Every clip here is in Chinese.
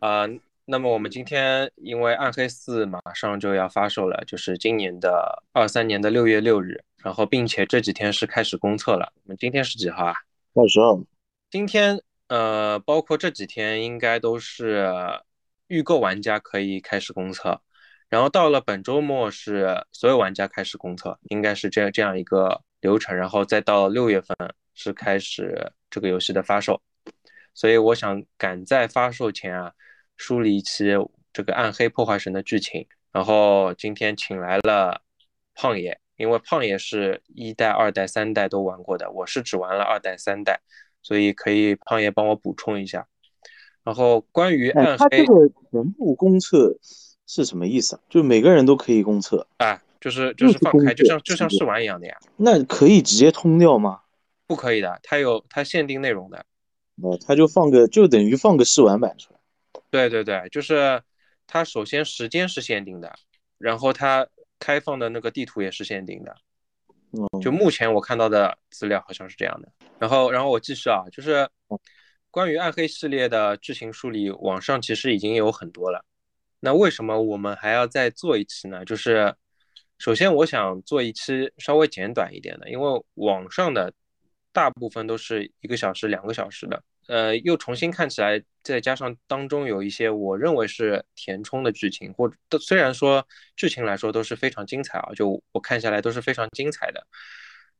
啊，那么我们今天因为《暗黑四》马上就要发售了，就是今年的二三年的六月六日，然后并且这几天是开始公测了。我们今天是几号啊？二十二。今天呃，包括这几天应该都是预购玩家可以开始公测，然后到了本周末是所有玩家开始公测，应该是这样这样一个流程，然后再到六月份是开始这个游戏的发售。所以我想赶在发售前啊。梳理一期这个暗黑破坏神的剧情，然后今天请来了胖爷，因为胖爷是一代、二代、三代都玩过的，我是只玩了二代、三代，所以可以胖爷帮我补充一下。然后关于暗黑，他这个全部公测是什么意思啊？就每个人都可以公测啊？就是就是放开，就像就像试玩一样的呀？那可以直接通掉吗？不可以的，它有它限定内容的。哦，他就放个，就等于放个试玩版出来。对对对，就是它首先时间是限定的，然后它开放的那个地图也是限定的。就目前我看到的资料好像是这样的。然后，然后我继续啊，就是关于暗黑系列的剧情梳理，网上其实已经有很多了。那为什么我们还要再做一期呢？就是首先我想做一期稍微简短一点的，因为网上的大部分都是一个小时、两个小时的。呃，又重新看起来，再加上当中有一些我认为是填充的剧情，或者虽然说剧情来说都是非常精彩啊，就我看下来都是非常精彩的。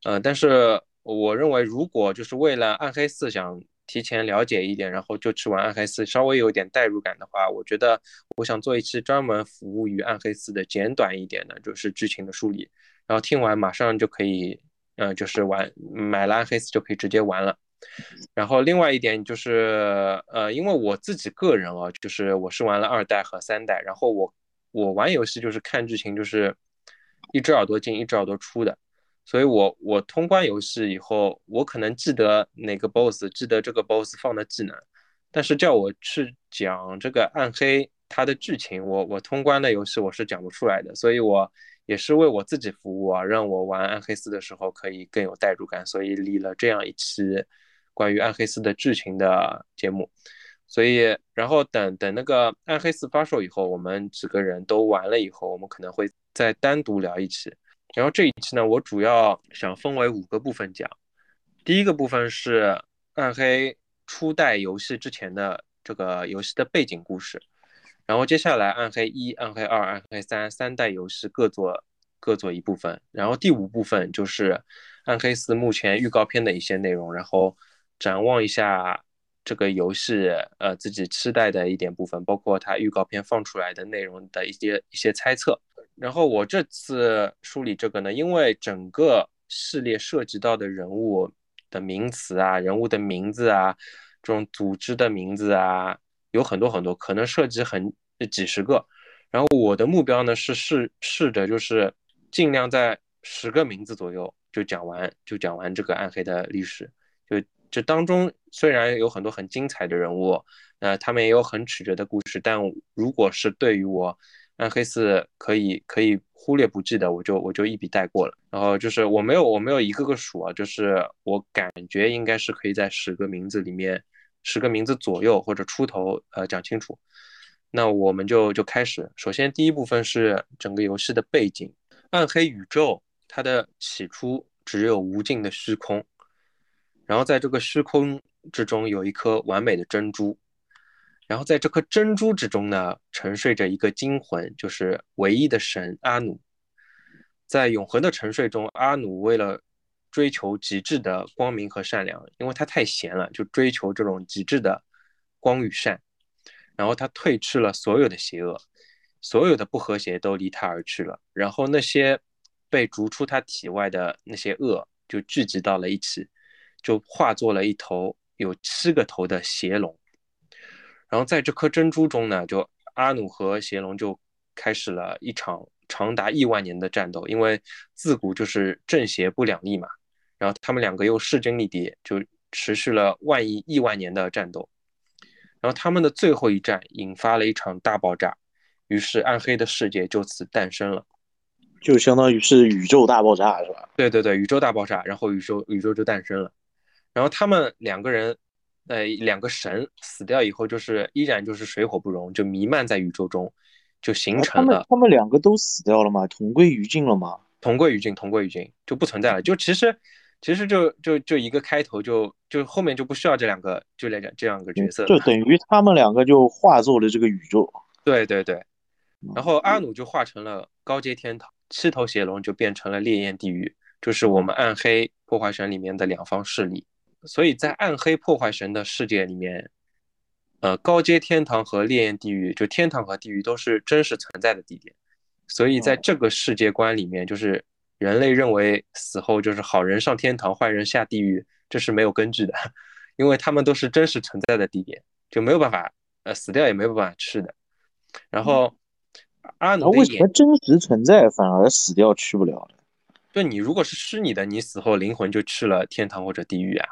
呃，但是我认为，如果就是为了暗黑四想提前了解一点，然后就去玩暗黑四，稍微有点代入感的话，我觉得我想做一期专门服务于暗黑四的简短一点的，就是剧情的梳理，然后听完马上就可以，嗯，就是玩买了暗黑四就可以直接玩了。然后另外一点就是，呃，因为我自己个人啊，就是我是玩了二代和三代，然后我我玩游戏就是看剧情，就是一只耳朵进一只耳朵出的，所以我我通关游戏以后，我可能记得哪个 boss，记得这个 boss 放的技能，但是叫我去讲这个暗黑它的剧情，我我通关的游戏我是讲不出来的，所以我也是为我自己服务啊，让我玩暗黑四的时候可以更有代入感，所以立了这样一期。关于暗黑四的剧情的节目，所以然后等等那个暗黑四发售以后，我们几个人都玩了以后，我们可能会再单独聊一期。然后这一期呢，我主要想分为五个部分讲。第一个部分是暗黑初代游戏之前的这个游戏的背景故事，然后接下来暗黑一、暗黑二、暗黑三三代游戏各做各做一部分，然后第五部分就是暗黑四目前预告片的一些内容，然后。展望一下这个游戏，呃，自己期待的一点部分，包括它预告片放出来的内容的一些一些猜测。然后我这次梳理这个呢，因为整个系列涉及到的人物的名词啊、人物的名字啊、这种组织的名字啊，有很多很多，可能涉及很几十个。然后我的目标呢是试试着就是尽量在十个名字左右就讲完，就讲完这个暗黑的历史，这当中虽然有很多很精彩的人物，呃，他们也有很曲折的故事，但如果是对于我暗黑四可以可以忽略不计的，我就我就一笔带过了。然后就是我没有我没有一个个数啊，就是我感觉应该是可以在十个名字里面，十个名字左右或者出头，呃，讲清楚。那我们就就开始。首先第一部分是整个游戏的背景，暗黑宇宙它的起初只有无尽的虚空。然后在这个虚空之中有一颗完美的珍珠，然后在这颗珍珠之中呢，沉睡着一个精魂，就是唯一的神阿努。在永恒的沉睡中，阿努为了追求极致的光明和善良，因为他太闲了，就追求这种极致的光与善。然后他退斥了所有的邪恶，所有的不和谐都离他而去了。然后那些被逐出他体外的那些恶就聚集到了一起。就化作了一头有七个头的邪龙，然后在这颗珍珠中呢，就阿努和邪龙就开始了一场长达亿万年的战斗，因为自古就是正邪不两立嘛。然后他们两个又势均力敌，就持续了万亿亿万年的战斗。然后他们的最后一战引发了一场大爆炸，于是暗黑的世界就此诞生了，就相当于是宇宙大爆炸，是吧？对对对，宇宙大爆炸，然后宇宙宇宙就诞生了。然后他们两个人呃两个神死掉以后，就是依然就是水火不容，就弥漫在宇宙中，就形成了他们两个都死掉了吗？同归于尽了吗？同归于尽，同归于尽就不存在了。就其实其实就就就一个开头，就就后面就不需要这两个就来讲这样一个角色，就等于他们两个就化作了这个宇宙。对对对，然后阿努就化成了高阶天堂，七头邪龙就变成了烈焰地狱，就是我们暗黑破坏神里面的两方势力。所以在暗黑破坏神的世界里面，呃，高阶天堂和烈焰地狱，就天堂和地狱都是真实存在的地点。所以在这个世界观里面，就是人类认为死后就是好人上天堂，坏人下地狱，这是没有根据的，因为他们都是真实存在的地点，就没有办法，呃，死掉也没有办法去的。然后阿努为什么真实存在反而死掉去不了呢？就你如果是虚拟的，你死后灵魂就去了天堂或者地狱啊。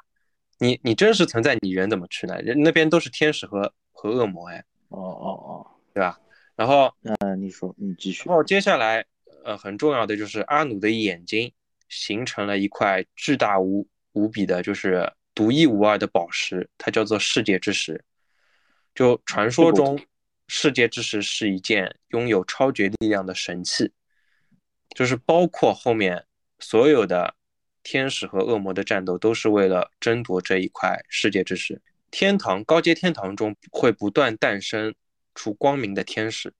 你你真实存在，你人怎么去呢？人那边都是天使和和恶魔哎。哦哦哦，对吧？然后，嗯，你说，你继续。然后接下来，呃，很重要的就是阿努的眼睛形成了一块巨大无无比的，就是独一无二的宝石，它叫做世界之石。就传说中，世界之石是一件拥有超绝力量的神器，就是包括后面所有的。天使和恶魔的战斗都是为了争夺这一块世界之石。天堂高阶天堂中会不断诞生出光明的天使，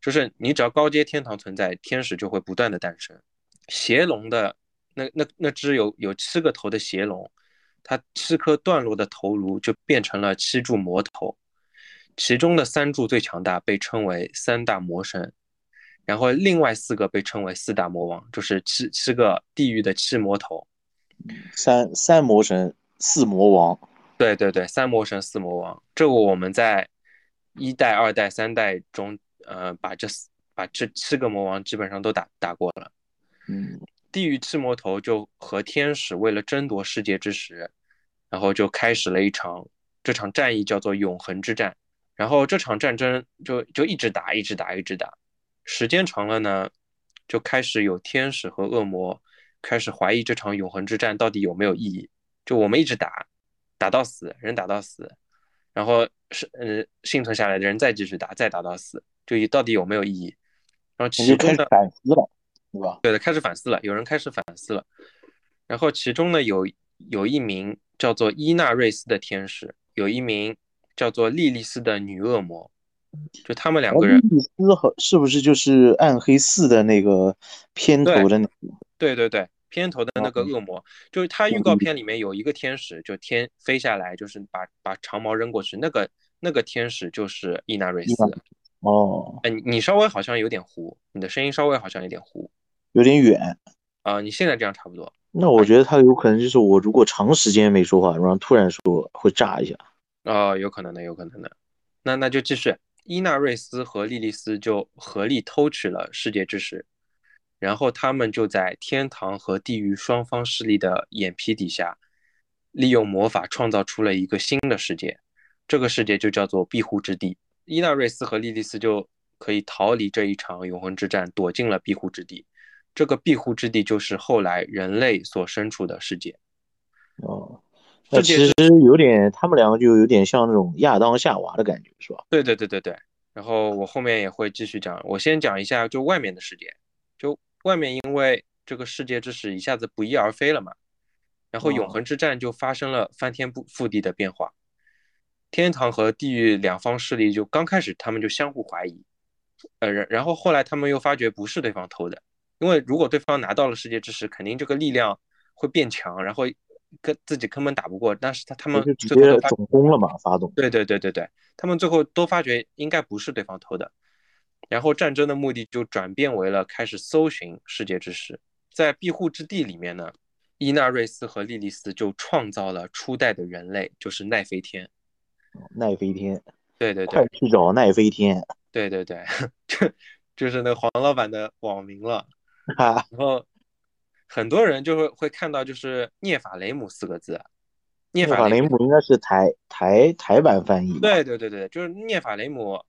就是你只要高阶天堂存在，天使就会不断的诞生。邪龙的那那那只有有七个头的邪龙，它七颗断落的头颅就变成了七柱魔头，其中的三柱最强大，被称为三大魔神。然后另外四个被称为四大魔王，就是七七个地狱的七魔头，三三魔神四魔王，对对对，三魔神四魔王，这个我们在一代、二代、三代中，呃，把这把这七个魔王基本上都打打过了。嗯，地狱七魔头就和天使为了争夺世界之石，然后就开始了一场这场战役，叫做永恒之战。然后这场战争就就一直打，一直打，一直打。时间长了呢，就开始有天使和恶魔开始怀疑这场永恒之战到底有没有意义。就我们一直打，打到死，人打到死，然后是呃幸存下来的人再继续打，再打到死，就到底有没有意义？然后其中的反思了，对吧？对的，开始反思了，有人开始反思了。然后其中呢有有一名叫做伊纳瑞斯的天使，有一名叫做莉莉丝的女恶魔。就他们两个人，莉莉丝和是不是就是暗黑四的那个片头的那个？对对对，片头的那个恶魔，就是他预告片里面有一个天使，就天飞下来，就是把把长矛扔过去，那个那个天使就是伊纳瑞斯。哦，哎，你你稍微好像有点糊，你的声音稍微好像有点糊，有点远啊。你现在这样差不多。那我觉得他有可能就是我如果长时间没说话，然后突然说会炸一下。哦，有可能的，有可能的。那那就继续。伊纳瑞斯和莉莉丝就合力偷取了世界之石，然后他们就在天堂和地狱双方势力的眼皮底下，利用魔法创造出了一个新的世界，这个世界就叫做庇护之地。伊纳瑞斯和莉莉丝就可以逃离这一场永恒之战，躲进了庇护之地。这个庇护之地就是后来人类所身处的世界。哦。那其实有点，他们两个就有点像那种亚当夏娃的感觉，是吧？对对对对对。然后我后面也会继续讲，我先讲一下就外面的世界，就外面因为这个世界之使一下子不翼而飞了嘛，然后永恒之战就发生了翻天覆地的变化，天堂和地狱两方势力就刚开始他们就相互怀疑，呃，然然后后来他们又发觉不是对方偷的，因为如果对方拿到了世界之石，肯定这个力量会变强，然后。跟自己根本打不过，但是他他们最后总攻了嘛，发动。对对对对对，他们最后都发觉应该不是对方偷的，然后战争的目的就转变为了开始搜寻世界之石。在庇护之地里面呢，伊纳瑞斯和莉莉丝就创造了初代的人类，就是奈飞天。奈飞天。对对对。快去找奈飞天。对对对，就就是那黄老板的网名了。然后。很多人就会会看到就是涅法雷姆四个字，涅法雷姆应该是台台台版翻译。对对对对，就是涅法雷姆，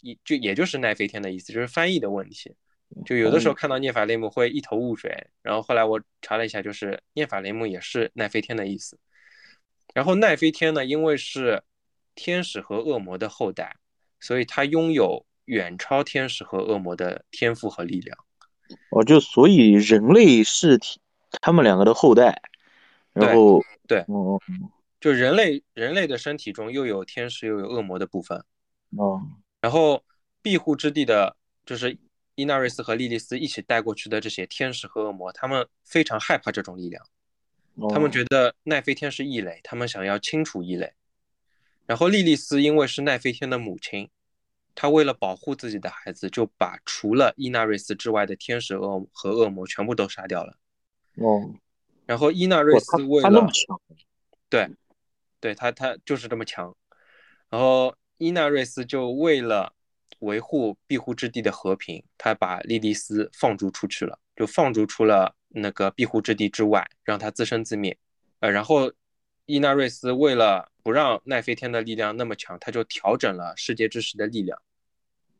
也就也就是奈飞天的意思，就是翻译的问题。就有的时候看到涅法雷姆会一头雾水，然后后来我查了一下，就是涅法雷姆也是奈飞天的意思。然后奈飞天呢，因为是天使和恶魔的后代，所以他拥有远超天使和恶魔的天赋和力量。哦，就所以人类是他们两个的后代。然后对，哦，就人类人类的身体中又有天使又有恶魔的部分。哦，然后庇护之地的，就是伊纳瑞斯和莉莉丝一起带过去的这些天使和恶魔，他们非常害怕这种力量。他们觉得奈飞天是异类，他们想要清除异类。然后莉莉丝因为是奈飞天的母亲，她为了保护自己的孩子，就把除了伊纳瑞斯之外的天使恶和恶魔全部都杀掉了。哦。然后伊纳瑞斯为了，对，对他他就是这么强。然后伊纳瑞斯就为了维护庇护之地的和平，他把莉莉丝放逐出去了，就放逐出了。那个庇护之地之外，让他自生自灭。呃，然后伊纳瑞斯为了不让奈飞天的力量那么强，他就调整了世界之石的力量，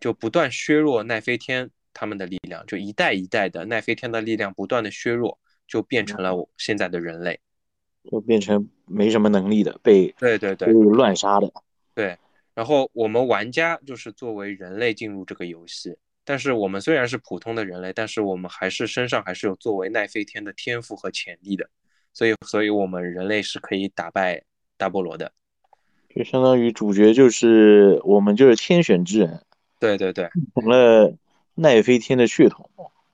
就不断削弱奈飞天他们的力量，就一代一代的奈飞天的力量不断的削弱，就变成了我现在的人类，就变成没什么能力的，被对对对乱杀的。对，然后我们玩家就是作为人类进入这个游戏。但是我们虽然是普通的人类，但是我们还是身上还是有作为奈飞天的天赋和潜力的，所以，所以我们人类是可以打败大菠萝的。就相当于主角就是我们就是天选之人。对对对，成了奈飞天的血统。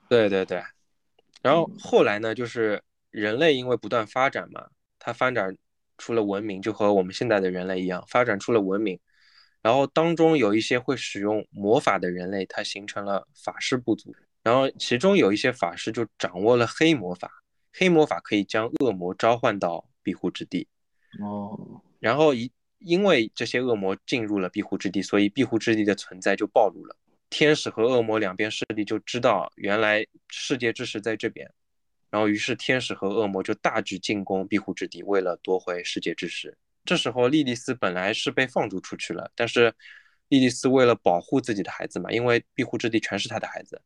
对对对，然后后来呢，就是人类因为不断发展嘛，它发展出了文明，就和我们现在的人类一样，发展出了文明。然后当中有一些会使用魔法的人类，它形成了法师部族。然后其中有一些法师就掌握了黑魔法，黑魔法可以将恶魔召唤到庇护之地。哦。然后一因为这些恶魔进入了庇护之地，所以庇护之地的存在就暴露了。天使和恶魔两边势力就知道原来世界之石在这边，然后于是天使和恶魔就大举进攻庇护之地，为了夺回世界之石。这时候，莉莉丝本来是被放逐出去了，但是莉莉丝为了保护自己的孩子嘛，因为庇护之地全是她的孩子，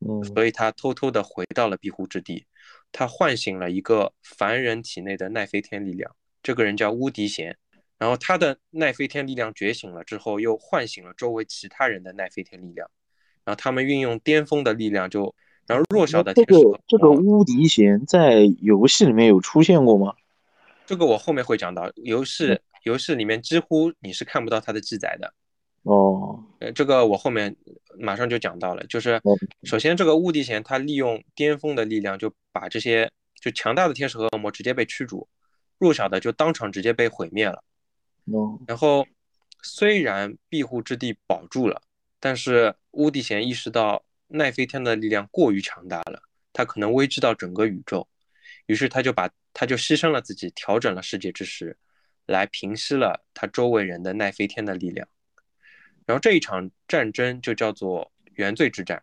嗯，所以她偷偷的回到了庇护之地。她唤醒了一个凡人体内的奈飞天力量，这个人叫乌迪贤。然后他的奈飞天力量觉醒了之后，又唤醒了周围其他人的奈飞天力量。然后他们运用巅峰的力量，就然后弱小的天使。这个这个乌迪贤在游戏里面有出现过吗？这个我后面会讲到，游戏游戏里面几乎你是看不到它的记载的。哦，呃，这个我后面马上就讲到了，就是首先这个乌迪贤他利用巅峰的力量，就把这些就强大的天使和恶魔直接被驱逐，弱小的就当场直接被毁灭了。然后虽然庇护之地保住了，但是乌迪贤意识到奈飞天的力量过于强大了，他可能危及到整个宇宙，于是他就把。他就牺牲了自己，调整了世界之石，来平息了他周围人的奈飞天的力量。然后这一场战争就叫做原罪之战。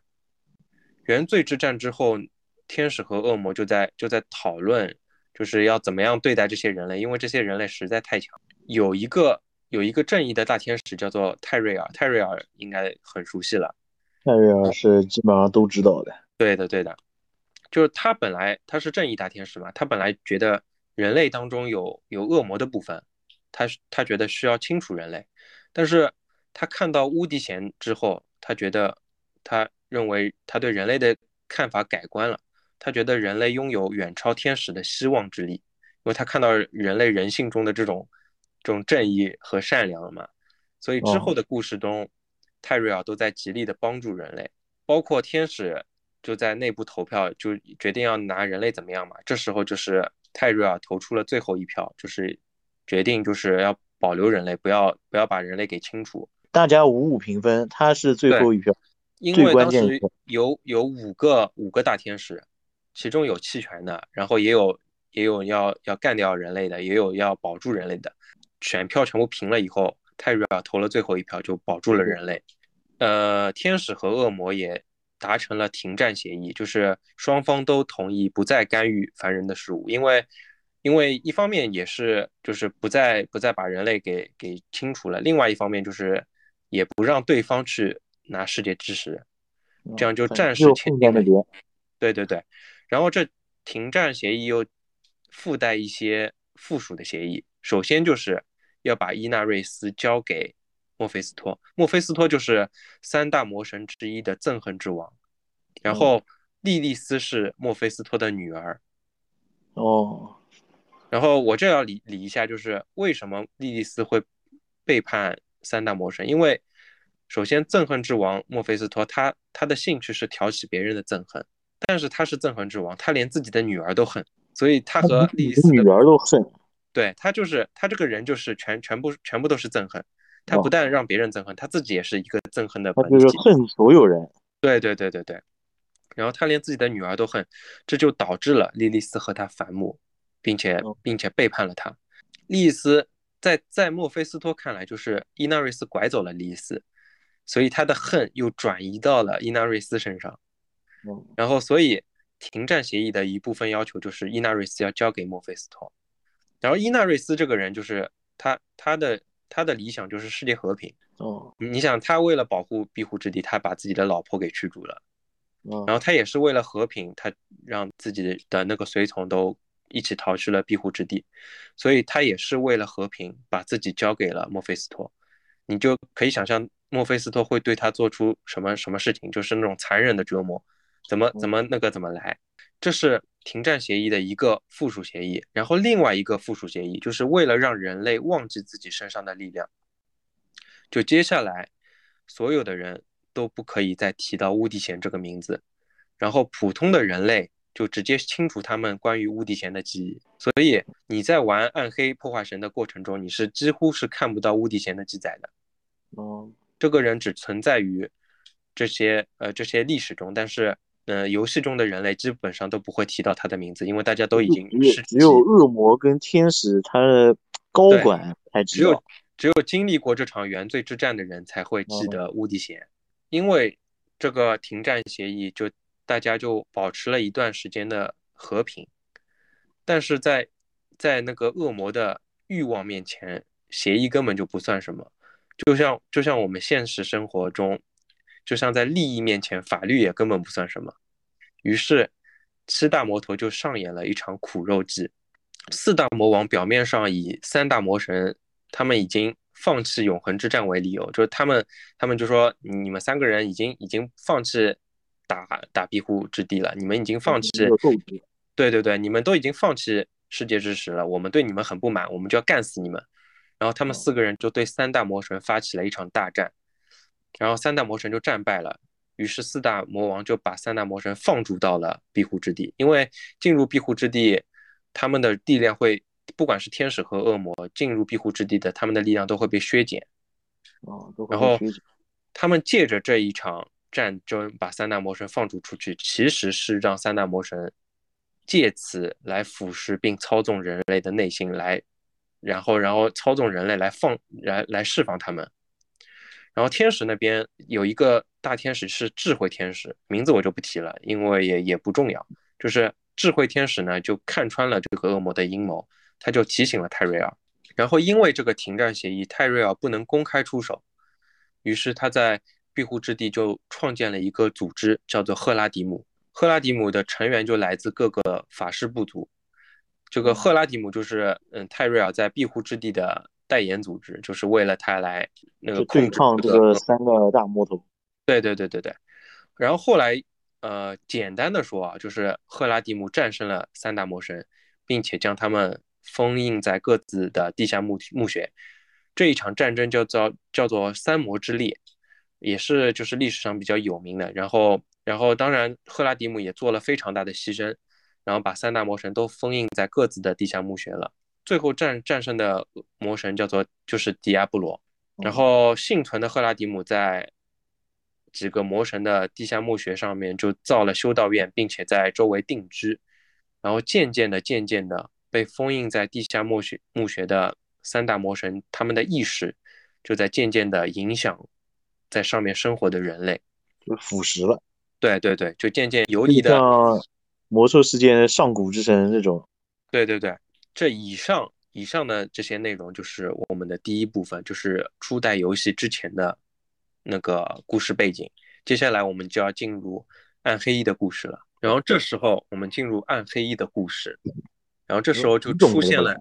原罪之战之后，天使和恶魔就在就在讨论，就是要怎么样对待这些人类，因为这些人类实在太强。有一个有一个正义的大天使叫做泰瑞尔，泰瑞尔应该很熟悉了。泰瑞尔是基本上都知道的。对的，对的。就是他本来他是正义大天使嘛，他本来觉得人类当中有有恶魔的部分，他他觉得需要清除人类，但是他看到乌迪贤之后，他觉得他认为他对人类的看法改观了，他觉得人类拥有远超天使的希望之力，因为他看到人类人性中的这种这种正义和善良嘛，所以之后的故事中，泰瑞尔都在极力的帮助人类，包括天使。就在内部投票，就决定要拿人类怎么样嘛？这时候就是泰瑞尔投出了最后一票，就是决定就是要保留人类，不要不要把人类给清除。大家五五平分，他是最后一票。因为当时有有五个五个大天使，其中有弃权的，然后也有也有要要干掉人类的，也有要保住人类的。选票全部平了以后，泰瑞尔投了最后一票，就保住了人类。呃，天使和恶魔也。达成了停战协议，就是双方都同意不再干预凡人的事务，因为，因为一方面也是就是不再不再把人类给给清除了，另外一方面就是也不让对方去拿世界之石，这样就暂时签订了。对对对，然后这停战协议又附带一些附属的协议，首先就是要把伊纳瑞斯交给墨菲斯托，墨菲斯托就是三大魔神之一的憎恨之王，然后莉莉丝是墨菲斯托的女儿。哦，然后我这要理理一下，就是为什么莉莉丝会背叛三大魔神？因为首先憎恨之王墨菲斯托，他他的兴趣是挑起别人的憎恨。但是他是憎恨之王，他连自己的女儿都恨，所以他和莉莉丝女儿都恨。对他就是他这个人就是全全部全部都是憎恨，他不但让别人憎恨，他自己也是一个憎恨的本体。就是恨所有人。对对对对对。然后他连自己的女儿都恨，这就导致了莉莉丝和他反目，并且并且背叛了他。莉莉丝在在墨菲斯托看来就是伊纳瑞斯拐走了莉莉丝，所以他的恨又转移到了伊纳瑞斯身上。然后，所以停战协议的一部分要求就是伊纳瑞斯要交给墨菲斯托。然后伊纳瑞斯这个人就是他他的他的理想就是世界和平。哦，你想他为了保护庇护之地，他把自己的老婆给驱逐了。然后他也是为了和平，他让自己的那个随从都一起逃去了庇护之地。所以他也是为了和平，把自己交给了墨菲斯托。你就可以想象墨菲斯托会对他做出什么什么事情，就是那种残忍的折磨。怎么怎么那个怎么来？这是停战协议的一个附属协议，然后另外一个附属协议就是为了让人类忘记自己身上的力量，就接下来所有的人都不可以再提到乌迪贤这个名字，然后普通的人类就直接清除他们关于乌迪贤的记忆。所以你在玩暗黑破坏神的过程中，你是几乎是看不到乌迪贤的记载的。哦，这个人只存在于这些呃这些历史中，但是。嗯，游戏中的人类基本上都不会提到他的名字，因为大家都已经是只有恶魔跟天使，他的高管才知道。只有只有经历过这场原罪之战的人才会记得乌迪贤，因为这个停战协议，就大家就保持了一段时间的和平。但是在在那个恶魔的欲望面前，协议根本就不算什么。就像就像我们现实生活中。就像在利益面前，法律也根本不算什么。于是，七大魔头就上演了一场苦肉计。四大魔王表面上以三大魔神他们已经放弃永恒之战为理由，就是他们他们就说你们三个人已经已经放弃打打庇护之地了，你们已经放弃，对对对，你们都已经放弃世界之石了。我们对你们很不满，我们就要干死你们。然后他们四个人就对三大魔神发起了一场大战。然后三大魔神就战败了，于是四大魔王就把三大魔神放逐到了庇护之地。因为进入庇护之地，他们的力量会，不管是天使和恶魔进入庇护之地的，他们的力量都会被削减。哦，然后他们借着这一场战争把三大魔神放逐出去，其实是让三大魔神借此来腐蚀并操纵人类的内心，来，然后然后操纵人类来放来来释放他们。然后天使那边有一个大天使是智慧天使，名字我就不提了，因为也也不重要。就是智慧天使呢，就看穿了这个恶魔的阴谋，他就提醒了泰瑞尔。然后因为这个停战协议，泰瑞尔不能公开出手，于是他在庇护之地就创建了一个组织，叫做赫拉迪姆。赫拉迪姆的成员就来自各个法师部族。这个赫拉迪姆就是嗯泰瑞尔在庇护之地的。代言组织就是为了他来那个对抗这个三个大魔头。对对对对对。然后后来，呃，简单的说啊，就是赫拉迪姆战胜了三大魔神，并且将他们封印在各自的地下墓墓穴。这一场战争叫做叫做三魔之力，也是就是历史上比较有名的。然后，然后当然赫拉迪姆也做了非常大的牺牲，然后把三大魔神都封印在各自的地下墓穴了。最后战战胜的魔神叫做就是迪亚布罗，然后幸存的赫拉迪姆在几个魔神的地下墓穴上面就造了修道院，并且在周围定居，然后渐渐的、渐渐的被封印在地下墓穴墓穴的三大魔神，他们的意识就在渐渐的影响在上面生活的人类，就腐蚀了。对对对，就渐渐游离的，像魔兽世界上古之神这种。对对对。这以上以上的这些内容就是我们的第一部分，就是初代游戏之前的那个故事背景。接下来我们就要进入暗黑一的故事了。然后这时候我们进入暗黑一的故事，然后这时候就出现了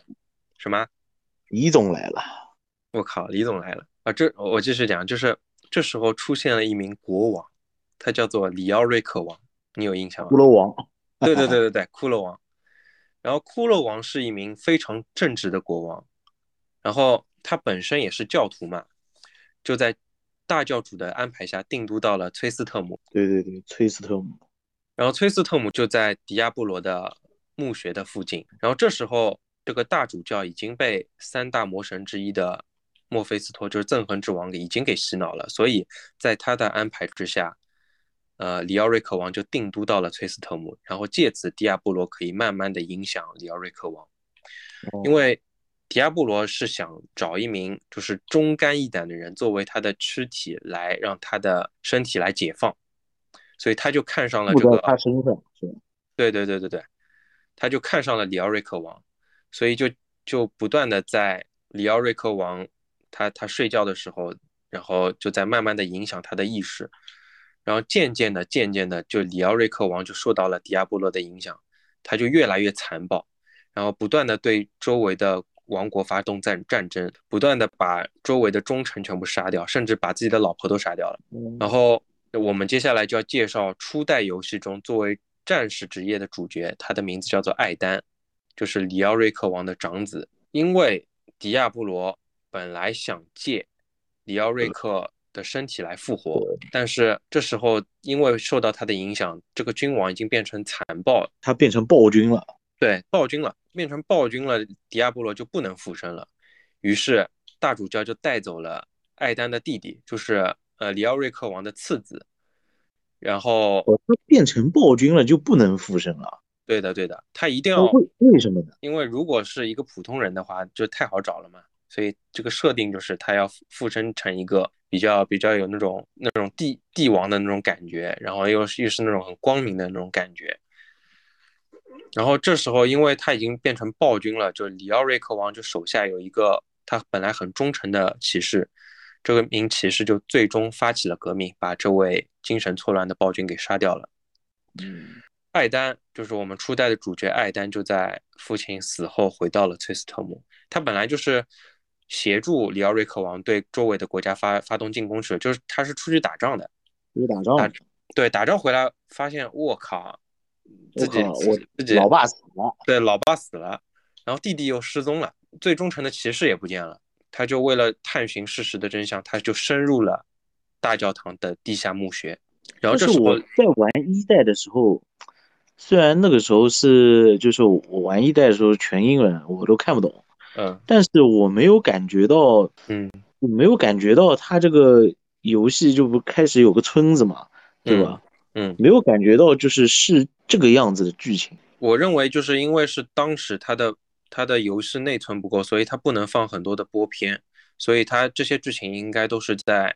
什么？李总来了，我靠，李总来了啊！这我继续讲，就是这时候出现了一名国王，他叫做里奥瑞克王，你有印象吗？骷髅王，对对对对对，骷髅王。然后骷髅王是一名非常正直的国王，然后他本身也是教徒嘛，就在大教主的安排下定都到了崔斯特姆。对对对，崔斯特姆。然后崔斯特姆就在迪亚布罗的墓穴的附近。然后这时候，这个大主教已经被三大魔神之一的墨菲斯托，就是憎恨之王，已经给洗脑了。所以在他的安排之下。呃，里奥瑞克王就定都到了崔斯特姆，然后借此迪亚布罗可以慢慢的影响里奥瑞克王，因为迪亚布罗是想找一名就是忠肝义胆的人作为他的躯体来让他的身体来解放，所以他就看上了这个他身上是对对对对对，他就看上了里奥瑞克王，所以就就不断的在里奥瑞克王他他睡觉的时候，然后就在慢慢的影响他的意识。然后渐渐的、渐渐的，就里奥瑞克王就受到了迪亚波罗的影响，他就越来越残暴，然后不断的对周围的王国发动战战争，不断的把周围的忠臣全部杀掉，甚至把自己的老婆都杀掉了。然后我们接下来就要介绍初代游戏中作为战士职业的主角，他的名字叫做艾丹，就是里奥瑞克王的长子。因为迪亚波罗本来想借里奥瑞克。的身体来复活，但是这时候因为受到他的影响，这个君王已经变成残暴，他变成暴君了。对，暴君了，变成暴君了，迪亚波罗就不能复生了。于是大主教就带走了艾丹的弟弟，就是呃里奥瑞克王的次子。然后他变成暴君了就不能复生了。对的，对的，他一定要为为什么呢？因为如果是一个普通人的话，就太好找了嘛。所以这个设定就是他要附身成一个。比较比较有那种那种帝帝王的那种感觉，然后又是又是那种很光明的那种感觉。然后这时候，因为他已经变成暴君了，就里奥瑞克王就手下有一个他本来很忠诚的骑士，这个名骑士就最终发起了革命，把这位精神错乱的暴君给杀掉了。嗯，艾丹就是我们初代的主角，艾丹就在父亲死后回到了崔斯特姆，他本来就是。协助里奥瑞克王对周围的国家发发动进攻时，就是他是出去打仗的，出去打仗，对，打仗回来发现，我靠，自己我自己老爸死了，对，老爸死了，然后弟弟又失踪了，最忠诚的骑士也不见了，他就为了探寻事实的真相，他就深入了大教堂的地下墓穴，然后这是我在玩一代的时候，虽然那个时候是就是我玩一代的时候全英文，我都看不懂。嗯，但是我没有感觉到，嗯，没有感觉到他这个游戏就不开始有个村子嘛，对吧？嗯，没有感觉到就是是这个样子的剧情。我认为就是因为是当时他的他的游戏内存不够，所以他不能放很多的播片，所以他这些剧情应该都是在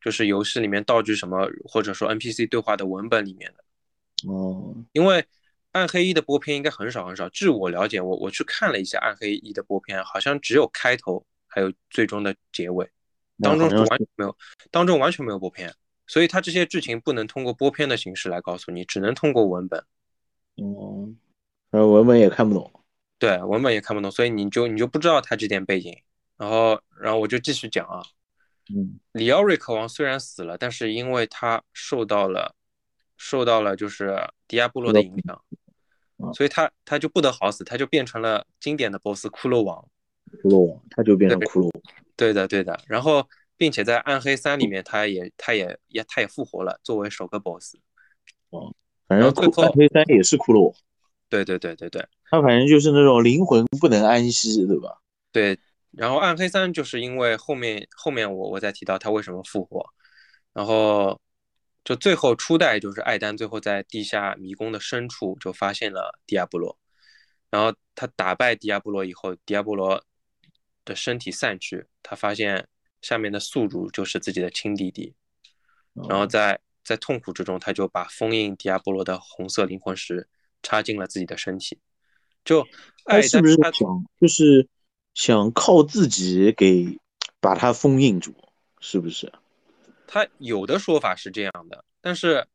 就是游戏里面道具什么或者说 NPC 对话的文本里面的。哦，因为。暗黑一的播片应该很少很少，据我了解，我我去看了一下暗黑一的播片，好像只有开头，还有最终的结尾，当中是完全没有，当中完全没有播片，所以它这些剧情不能通过播片的形式来告诉你，只能通过文本。哦，呃，文本也看不懂。对，文本也看不懂，所以你就你就不知道他这点背景。然后，然后我就继续讲啊，嗯，里奥瑞克王虽然死了，但是因为他受到了受到了就是迪亚波罗的影响。所以他他就不得好死，他就变成了经典的 BOSS 骷髅王。骷髅王，他就变成骷髅。对的，对的。然后，并且在暗黑三里面，他也他也也他也复活了，作为首个 BOSS。哦，反正暗黑三也是骷髅。对对对对对。他反正就是那种灵魂不能安息，对吧？对。然后暗黑三就是因为后面后面我我再提到他为什么复活，然后。就最后初代就是艾丹，最后在地下迷宫的深处就发现了迪亚波罗，然后他打败迪亚波罗以后，迪亚波罗的身体散去，他发现下面的宿主就是自己的亲弟弟，然后在在痛苦之中，他就把封印迪亚波罗的红色灵魂石插进了自己的身体。就他是不是想就是想靠自己给把它封印住，是不是？他有的说法是这样的，但是，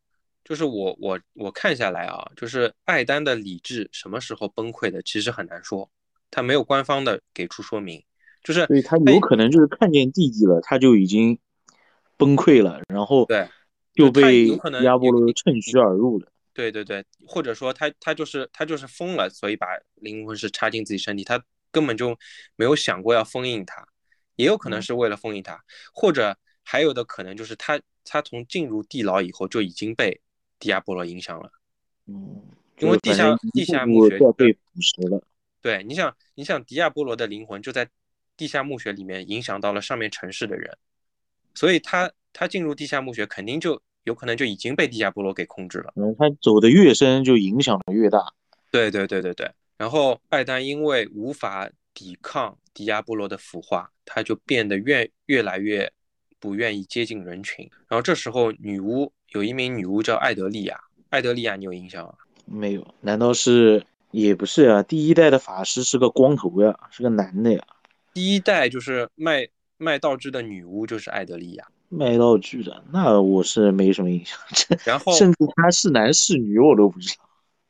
就是我我我看下来啊，就是艾丹的理智什么时候崩溃的，其实很难说，他没有官方的给出说明。就是对他有可能就是看见弟弟了，他就已经崩溃了，然后对，就被亚波罗趁虚而入了。对对对，或者说他他就是他就是疯了，所以把灵魂是插进自己身体，他根本就没有想过要封印他，也有可能是为了封印他，或者还有的可能就是他他从进入地牢以后就已经被迪亚波罗影响了。嗯，因为地下地下墓穴被腐蚀了。对，你想，你想，迪亚波罗的灵魂就在地下墓穴里面影响到了上面城市的人，所以他他进入地下墓穴，肯定就有可能就已经被迪亚波罗给控制了。嗯，他走的越深，就影响的越大。对对对对对。然后艾丹因为无法抵抗迪亚波罗的腐化，他就变得越越来越不愿意接近人群。然后这时候，女巫有一名女巫叫艾德利亚。艾德利亚，你有印象吗？没有，难道是？也不是啊，第一代的法师是个光头呀，是个男的呀。第一代就是卖卖道具的女巫，就是艾德利亚。卖道具的，那我是没什么印象。然后甚至他是男是女，我都不知道。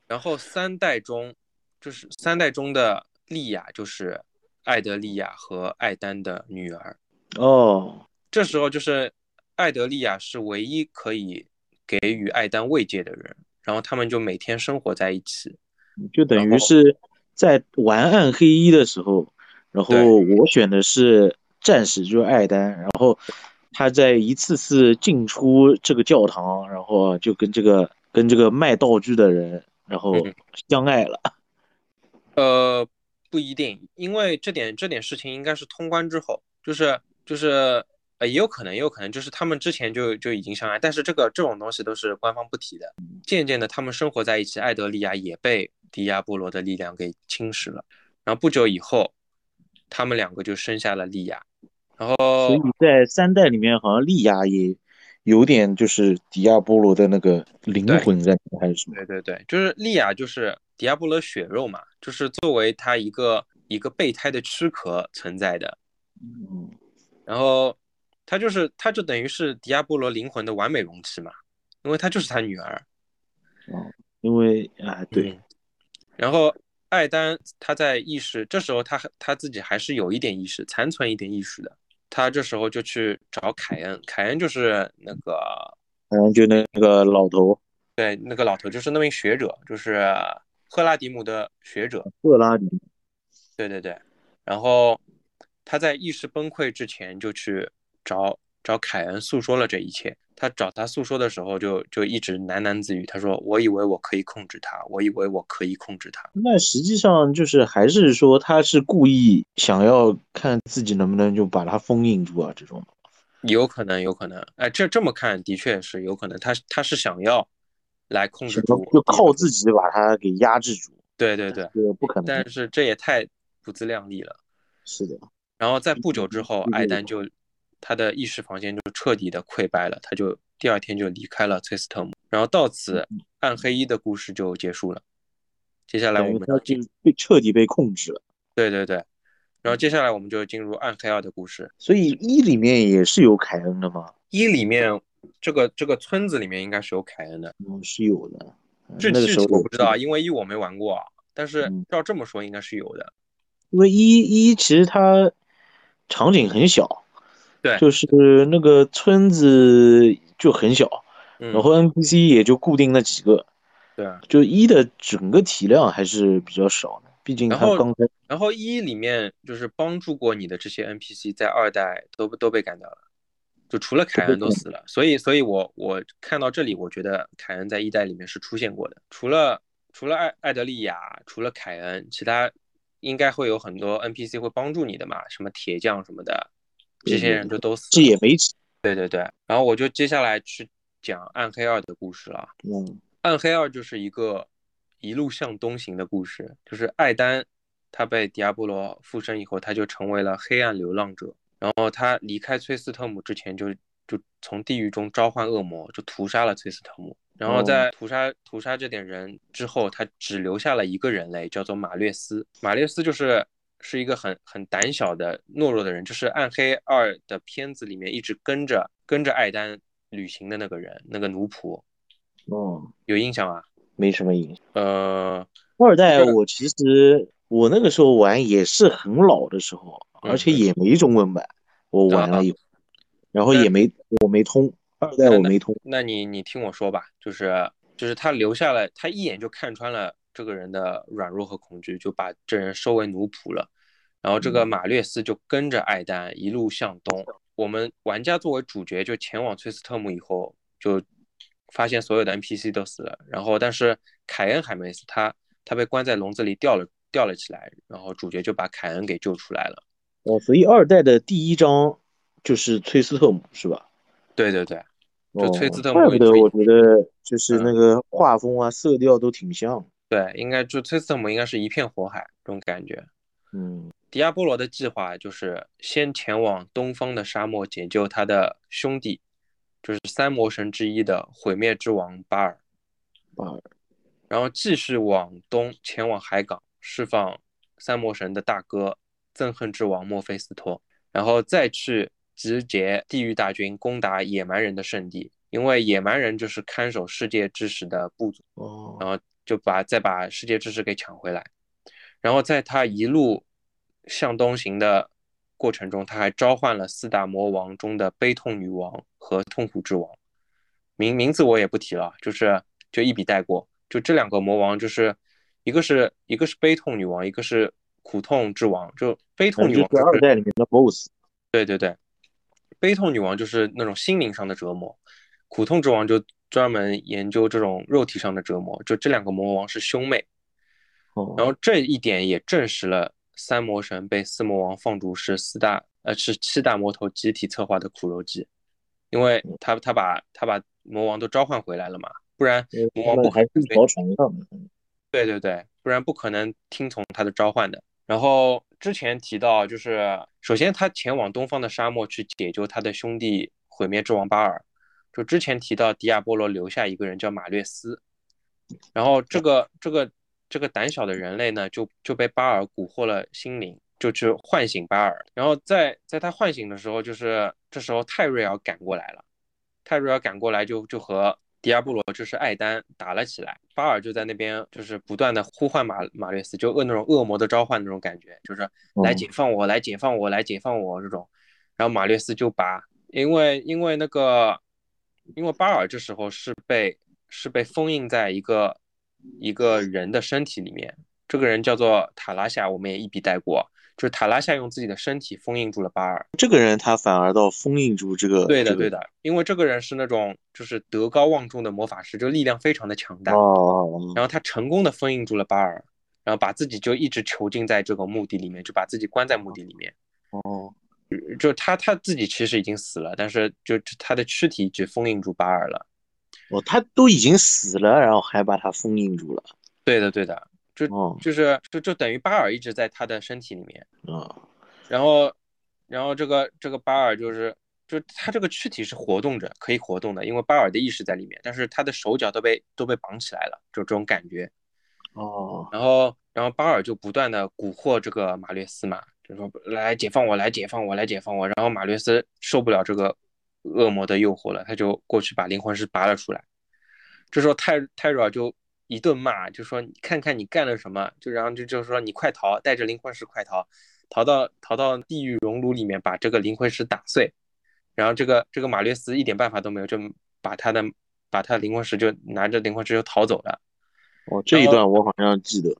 然后三代中，就是三代中的莉亚，就是艾德利亚和艾丹的女儿。哦，这时候就是艾德利亚是唯一可以给予艾丹慰藉的人，然后他们就每天生活在一起。就等于是在玩暗黑一的时候，然后我选的是战士，就是艾丹，然后他在一次次进出这个教堂，然后就跟这个跟这个卖道具的人，然后相爱了。呃，不一定，因为这点这点事情应该是通关之后，就是就是。呃，也有可能，也有可能就是他们之前就就已经相爱，但是这个这种东西都是官方不提的。渐渐的，他们生活在一起，艾德利亚也被迪亚波罗的力量给侵蚀了。然后不久以后，他们两个就生下了莉亚。然后，所以在三代里面，好像莉亚也有点就是迪亚波罗的那个灵魂在，还是什么？对对对，就是莉亚就是迪亚波罗血肉嘛，就是作为他一个一个备胎的躯壳存在的。嗯，然后。他就是，他就等于是迪亚波罗灵魂的完美容器嘛，因为他就是他女儿。哦，因为啊，对。然后艾丹他在意识，这时候他他自己还是有一点意识，残存一点意识的。他这时候就去找凯恩，凯恩就是那个，嗯，就那个老头。对，那个老头就是那名学者，就是赫拉迪姆的学者。赫拉迪。对对对。然后他在意识崩溃之前就去。找找凯恩诉说了这一切。他找他诉说的时候，就就一直喃喃自语。他说：“我以为我可以控制他，我以为我可以控制他。”那实际上就是还是说他是故意想要看自己能不能就把他封印住啊？这种有可能，有可能。哎，这这么看的确是有可能。他他是想要来控制住，就靠自己把他给压制住。对对对，不可能。但是这也太不自量力了。是的。然后在不久之后，艾丹就。他的意识房间就彻底的溃败了，他就第二天就离开了崔斯特姆，然后到此暗黑一的故事就结束了。接下来我们要进被彻底被控制了。对对对，然后接下来我们就进入暗黑二的故事。所以一里面也是有凯恩的吗？一里面这个这个村子里面应该是有凯恩的。嗯，是有的。这具体我不知道，因为一我没玩过，但是照这么说应该是有的。因为一一其实它场景很小。对，就是那个村子就很小，然后 NPC 也就固定那几个。对，就一的整个体量还是比较少的，毕竟它刚开。然后一里面就是帮助过你的这些 NPC，在二代都都被干掉了，就除了凯恩都死了。所以，所以我我看到这里，我觉得凯恩在一代里面是出现过的。除了除了艾艾德利亚，除了凯恩，其他应该会有很多 NPC 会帮助你的嘛，什么铁匠什么的。这些人就都死，这也没对对对，然后我就接下来去讲暗黑二的故事了。嗯，暗黑二就是一个一路向东行的故事，就是艾丹他被迪亚波罗附身以后，他就成为了黑暗流浪者。然后他离开崔斯特姆之前，就就从地狱中召唤恶魔，就屠杀了崔斯特姆。然后在屠杀屠杀这点人之后，他只留下了一个人类，叫做马略斯。马略斯就是。是一个很很胆小的懦弱的人，就是《暗黑二》的片子里面一直跟着跟着艾丹旅行的那个人，那个奴仆。哦，有印象啊？没什么印象。呃，二代我其实我那个时候玩也是很老的时候，而且也没中文版，我玩了以后，然后也没我没通二代，我没通。那你你听我说吧，就是就是他留下了，他一眼就看穿了这个人的软弱和恐惧，就把这人收为奴仆了。然后这个马略斯就跟着艾丹一路向东。我们玩家作为主角就前往崔斯特姆以后，就发现所有的 NPC 都死了，然后但是凯恩还没死，他他被关在笼子里吊了。吊了起来，然后主角就把凯恩给救出来了。哦，所以二代的第一章就是崔斯特姆是吧？对对对，就崔斯特姆。怪不得我觉得就是那个画风啊、色调都挺像。对，应该就崔斯特姆应该是一片火海这种感觉。嗯，迪亚波罗的计划就是先前往东方的沙漠解救他的兄弟，就是三魔神之一的毁灭之王巴尔。巴尔，然后继续往东前往海港。释放三魔神的大哥憎恨之王墨菲斯托，然后再去集结地狱大军攻打野蛮人的圣地，因为野蛮人就是看守世界之石的部族，哦然后就把再把世界知识给抢回来。然后在他一路向东行的过程中，他还召唤了四大魔王中的悲痛女王和痛苦之王，名名字我也不提了，就是就一笔带过，就这两个魔王就是。一个是一个是悲痛女王，一个是苦痛之王。就悲痛女王是二代里面的 BOSS。对对对，悲痛女王就是那种心灵上的折磨，苦痛之王就专门研究这种肉体上的折磨。就这两个魔王是兄妹。哦。然后这一点也证实了三魔神被四魔王放逐是四大呃是七大魔头集体策划的苦肉计，因为他他把他把魔王都召唤回来了嘛，不然魔王不还是一条船上。对对对，不然不可能听从他的召唤的。然后之前提到，就是首先他前往东方的沙漠去解救他的兄弟毁灭之王巴尔。就之前提到，迪亚波罗留下一个人叫马略斯，然后这个这个这个胆小的人类呢，就就被巴尔蛊惑了心灵，就去唤醒巴尔。然后在在他唤醒的时候，就是这时候泰瑞尔赶过来了，泰瑞尔赶过来就就和。迪亚波罗就是艾丹打了起来，巴尔就在那边就是不断的呼唤马马略斯，就恶那种恶魔的召唤那种感觉，就是来解放我，来解放我，来解放我这种。然后马略斯就把，因为因为那个，因为巴尔这时候是被是被封印在一个一个人的身体里面，这个人叫做塔拉夏，我们也一笔带过。就是塔拉夏用自己的身体封印住了巴尔，这个人他反而倒封印住这个。对的，对的，因为这个人是那种就是德高望重的魔法师，就力量非常的强大。哦。然后他成功的封印住了巴尔，然后把自己就一直囚禁在这个墓地里面，就把自己关在墓地里面。哦。就他他自己其实已经死了，但是就他的躯体只封印住巴尔了。哦，他都已经死了，然后还把他封印住了。对的，对的。就就是就就等于巴尔一直在他的身体里面啊，然后然后这个这个巴尔就是就他这个躯体是活动着可以活动的，因为巴尔的意识在里面，但是他的手脚都被都被绑起来了，就这种感觉哦。然后然后巴尔就不断的蛊惑这个马略斯嘛，就说来解放我，来解放我，来解放我。然后马略斯受不了这个恶魔的诱惑了，他就过去把灵魂石拔了出来。这时候泰泰瑞尔就。一顿骂，就说你看看你干了什么，就然后就就是说你快逃，带着灵魂石快逃，逃到逃到地狱熔炉里面，把这个灵魂石打碎。然后这个这个马略斯一点办法都没有，就把他的把他的灵魂石就拿着灵魂石就逃走了。哦，这一段我好像记得。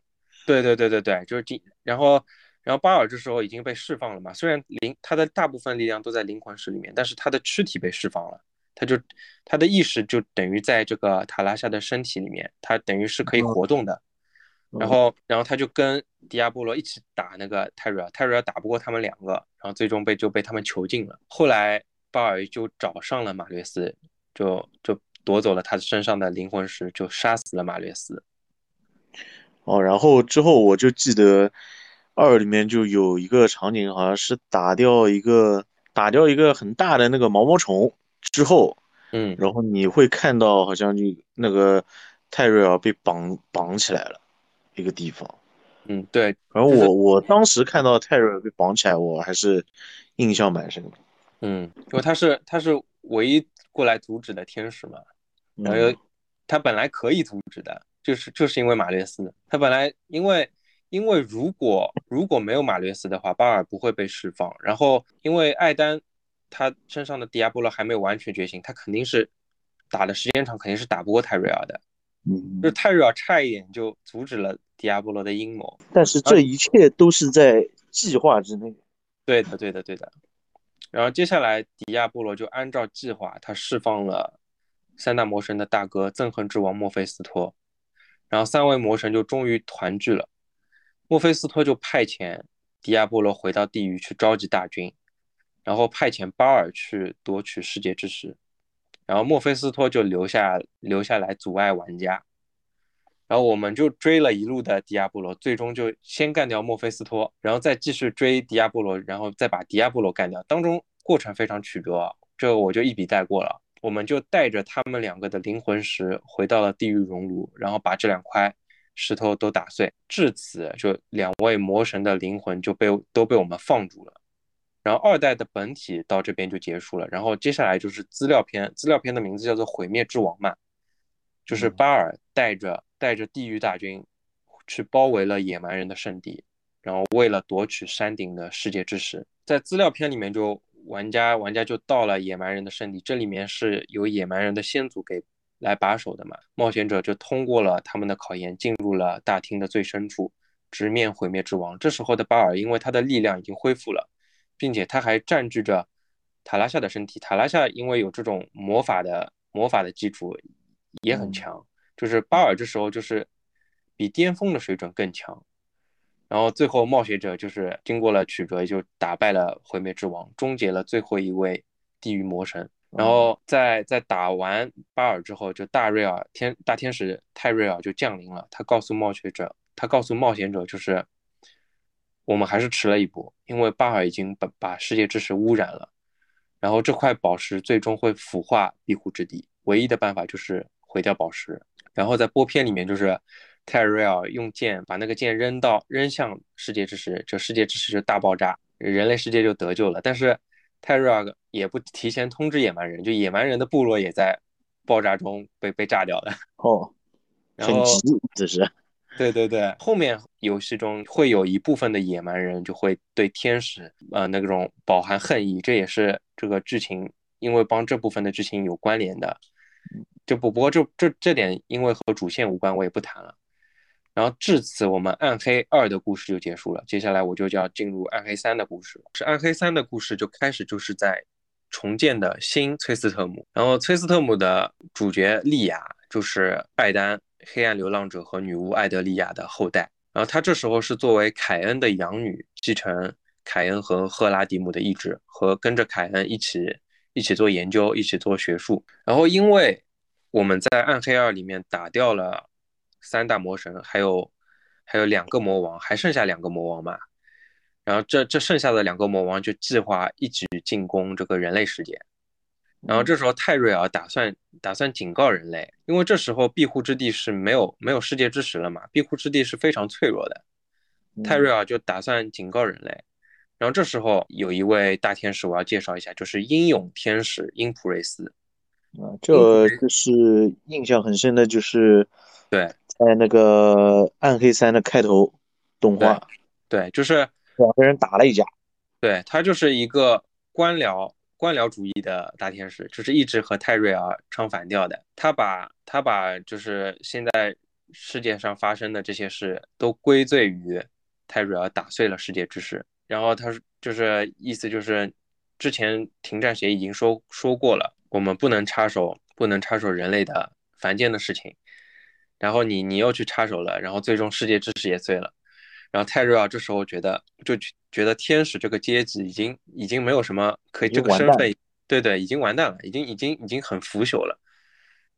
对对对对对，就是今然后然后巴尔这时候已经被释放了嘛，虽然灵他的大部分力量都在灵魂石里面，但是他的躯体被释放了。他就他的意识就等于在这个塔拉夏的身体里面，他等于是可以活动的。然后，然后他就跟迪亚波罗一起打那个泰瑞尔，泰瑞尔打不过他们两个，然后最终被就被他们囚禁了。后来巴尔就找上了马略斯，就就夺走了他身上的灵魂石，就杀死了马略斯。哦，然后之后我就记得二里面就有一个场景，好像是打掉一个打掉一个很大的那个毛毛虫。之后，嗯，然后你会看到好像就那个泰瑞尔被绑绑起来了，一个地方，嗯，对。然后我我当时看到泰瑞尔被绑起来，我还是印象蛮深的，嗯，因为他是他是唯一过来阻止的天使嘛，然后他本来可以阻止的，就是就是因为马略斯，他本来因为因为如果如果没有马略斯的话，巴尔不会被释放。然后因为艾丹他身上的迪亚波罗还没有完全觉醒，他肯定是打的时间长，肯定是打不过泰瑞尔的。嗯，就泰瑞尔差一点就阻止了迪亚波罗的阴谋。但是这一切都是在计划之内。对的，对的，对的。然后接下来迪亚波罗就按照计划，他释放了三大魔神的大哥憎恨之王墨菲斯托。然后三位魔神就终于团聚了，墨菲斯托就派遣迪亚波罗回到地狱去召集大军，然后派遣巴尔去夺取世界之石，然后墨菲斯托就留下留下来阻碍玩家，然后我们就追了一路的迪亚波罗，最终就先干掉墨菲斯托，然后再继续追迪亚波罗，然后再把迪亚波罗干掉，当中过程非常曲折，这我就一笔带过了。我们就带着他们两个的灵魂石回到了地狱熔炉，然后把这两块石头都打碎。至此，就两位魔神的灵魂就被都被我们放逐了。然后二代的本体到这边就结束了。然后接下来就是资料片，资料片的名字叫做《毁灭之王》嘛，就是巴尔带着带着地狱大军去包围了野蛮人的圣地，然后为了夺取山顶的世界之石，在资料片里面就。玩家玩家就到了野蛮人的圣地，这里面是由野蛮人的先祖给来把守的嘛。冒险者就通过了他们的考验，进入了大厅的最深处，直面毁灭之王。这时候的巴尔，因为他的力量已经恢复了，并且他还占据着塔拉夏的身体。塔拉夏因为有这种魔法的魔法的基础，也很强。就是巴尔这时候就是比巅峰的水准更强。然后最后，冒险者就是经过了曲折，就打败了毁灭之王，终结了最后一位地狱魔神。然后在在打完巴尔之后，就大瑞尔天大天使泰瑞尔就降临了。他告诉冒险者，他告诉冒险者，就是我们还是迟了一步，因为巴尔已经把把世界之石污染了。然后这块宝石最终会腐化庇护之地，唯一的办法就是毁掉宝石。然后在播片里面就是。泰瑞尔用剑把那个剑扔到扔向世界之石，就世界之石就大爆炸，人类世界就得救了。但是泰瑞尔也不提前通知野蛮人，就野蛮人的部落也在爆炸中被被炸掉了。哦，很急，这是。对对对，后面游戏中会有一部分的野蛮人就会对天使呃那种饱含恨意，这也是这个剧情，因为帮这部分的剧情有关联的。就不不过这这这点因为和主线无关，我也不谈了。然后至此，我们暗黑二的故事就结束了。接下来我就要进入暗黑三的故事了。是暗黑三的故事就开始就是在重建的新崔斯特姆。然后崔斯特姆的主角莉亚就是艾丹黑暗流浪者和女巫艾德利亚的后代。然后她这时候是作为凯恩的养女，继承凯恩和赫拉迪姆的意志，和跟着凯恩一起一起做研究，一起做学术。然后因为我们在暗黑二里面打掉了。三大魔神，还有还有两个魔王，还剩下两个魔王嘛？然后这这剩下的两个魔王就计划一举进攻这个人类世界。然后这时候泰瑞尔打算打算警告人类，因为这时候庇护之地是没有没有世界之石了嘛，庇护之地是非常脆弱的。泰瑞尔就打算警告人类。然后这时候有一位大天使，我要介绍一下，就是英勇天使英普瑞斯。啊，这就是印象很深的，就是对。在那个《暗黑三》的开头动画，对，就是两个人打了一架。对他就是一个官僚官僚主义的大天使，就是一直和泰瑞尔唱反调的。他把他把就是现在世界上发生的这些事都归罪于泰瑞尔打碎了世界之石。然后他就是意思就是之前停战协议已经说说过了，我们不能插手，不能插手人类的凡间的事情。然后你你又去插手了，然后最终世界之石也碎了，然后泰瑞尔这时候觉得就觉得天使这个阶级已经已经没有什么可以这个身份，对对，已经完蛋了，已经已经已经很腐朽了。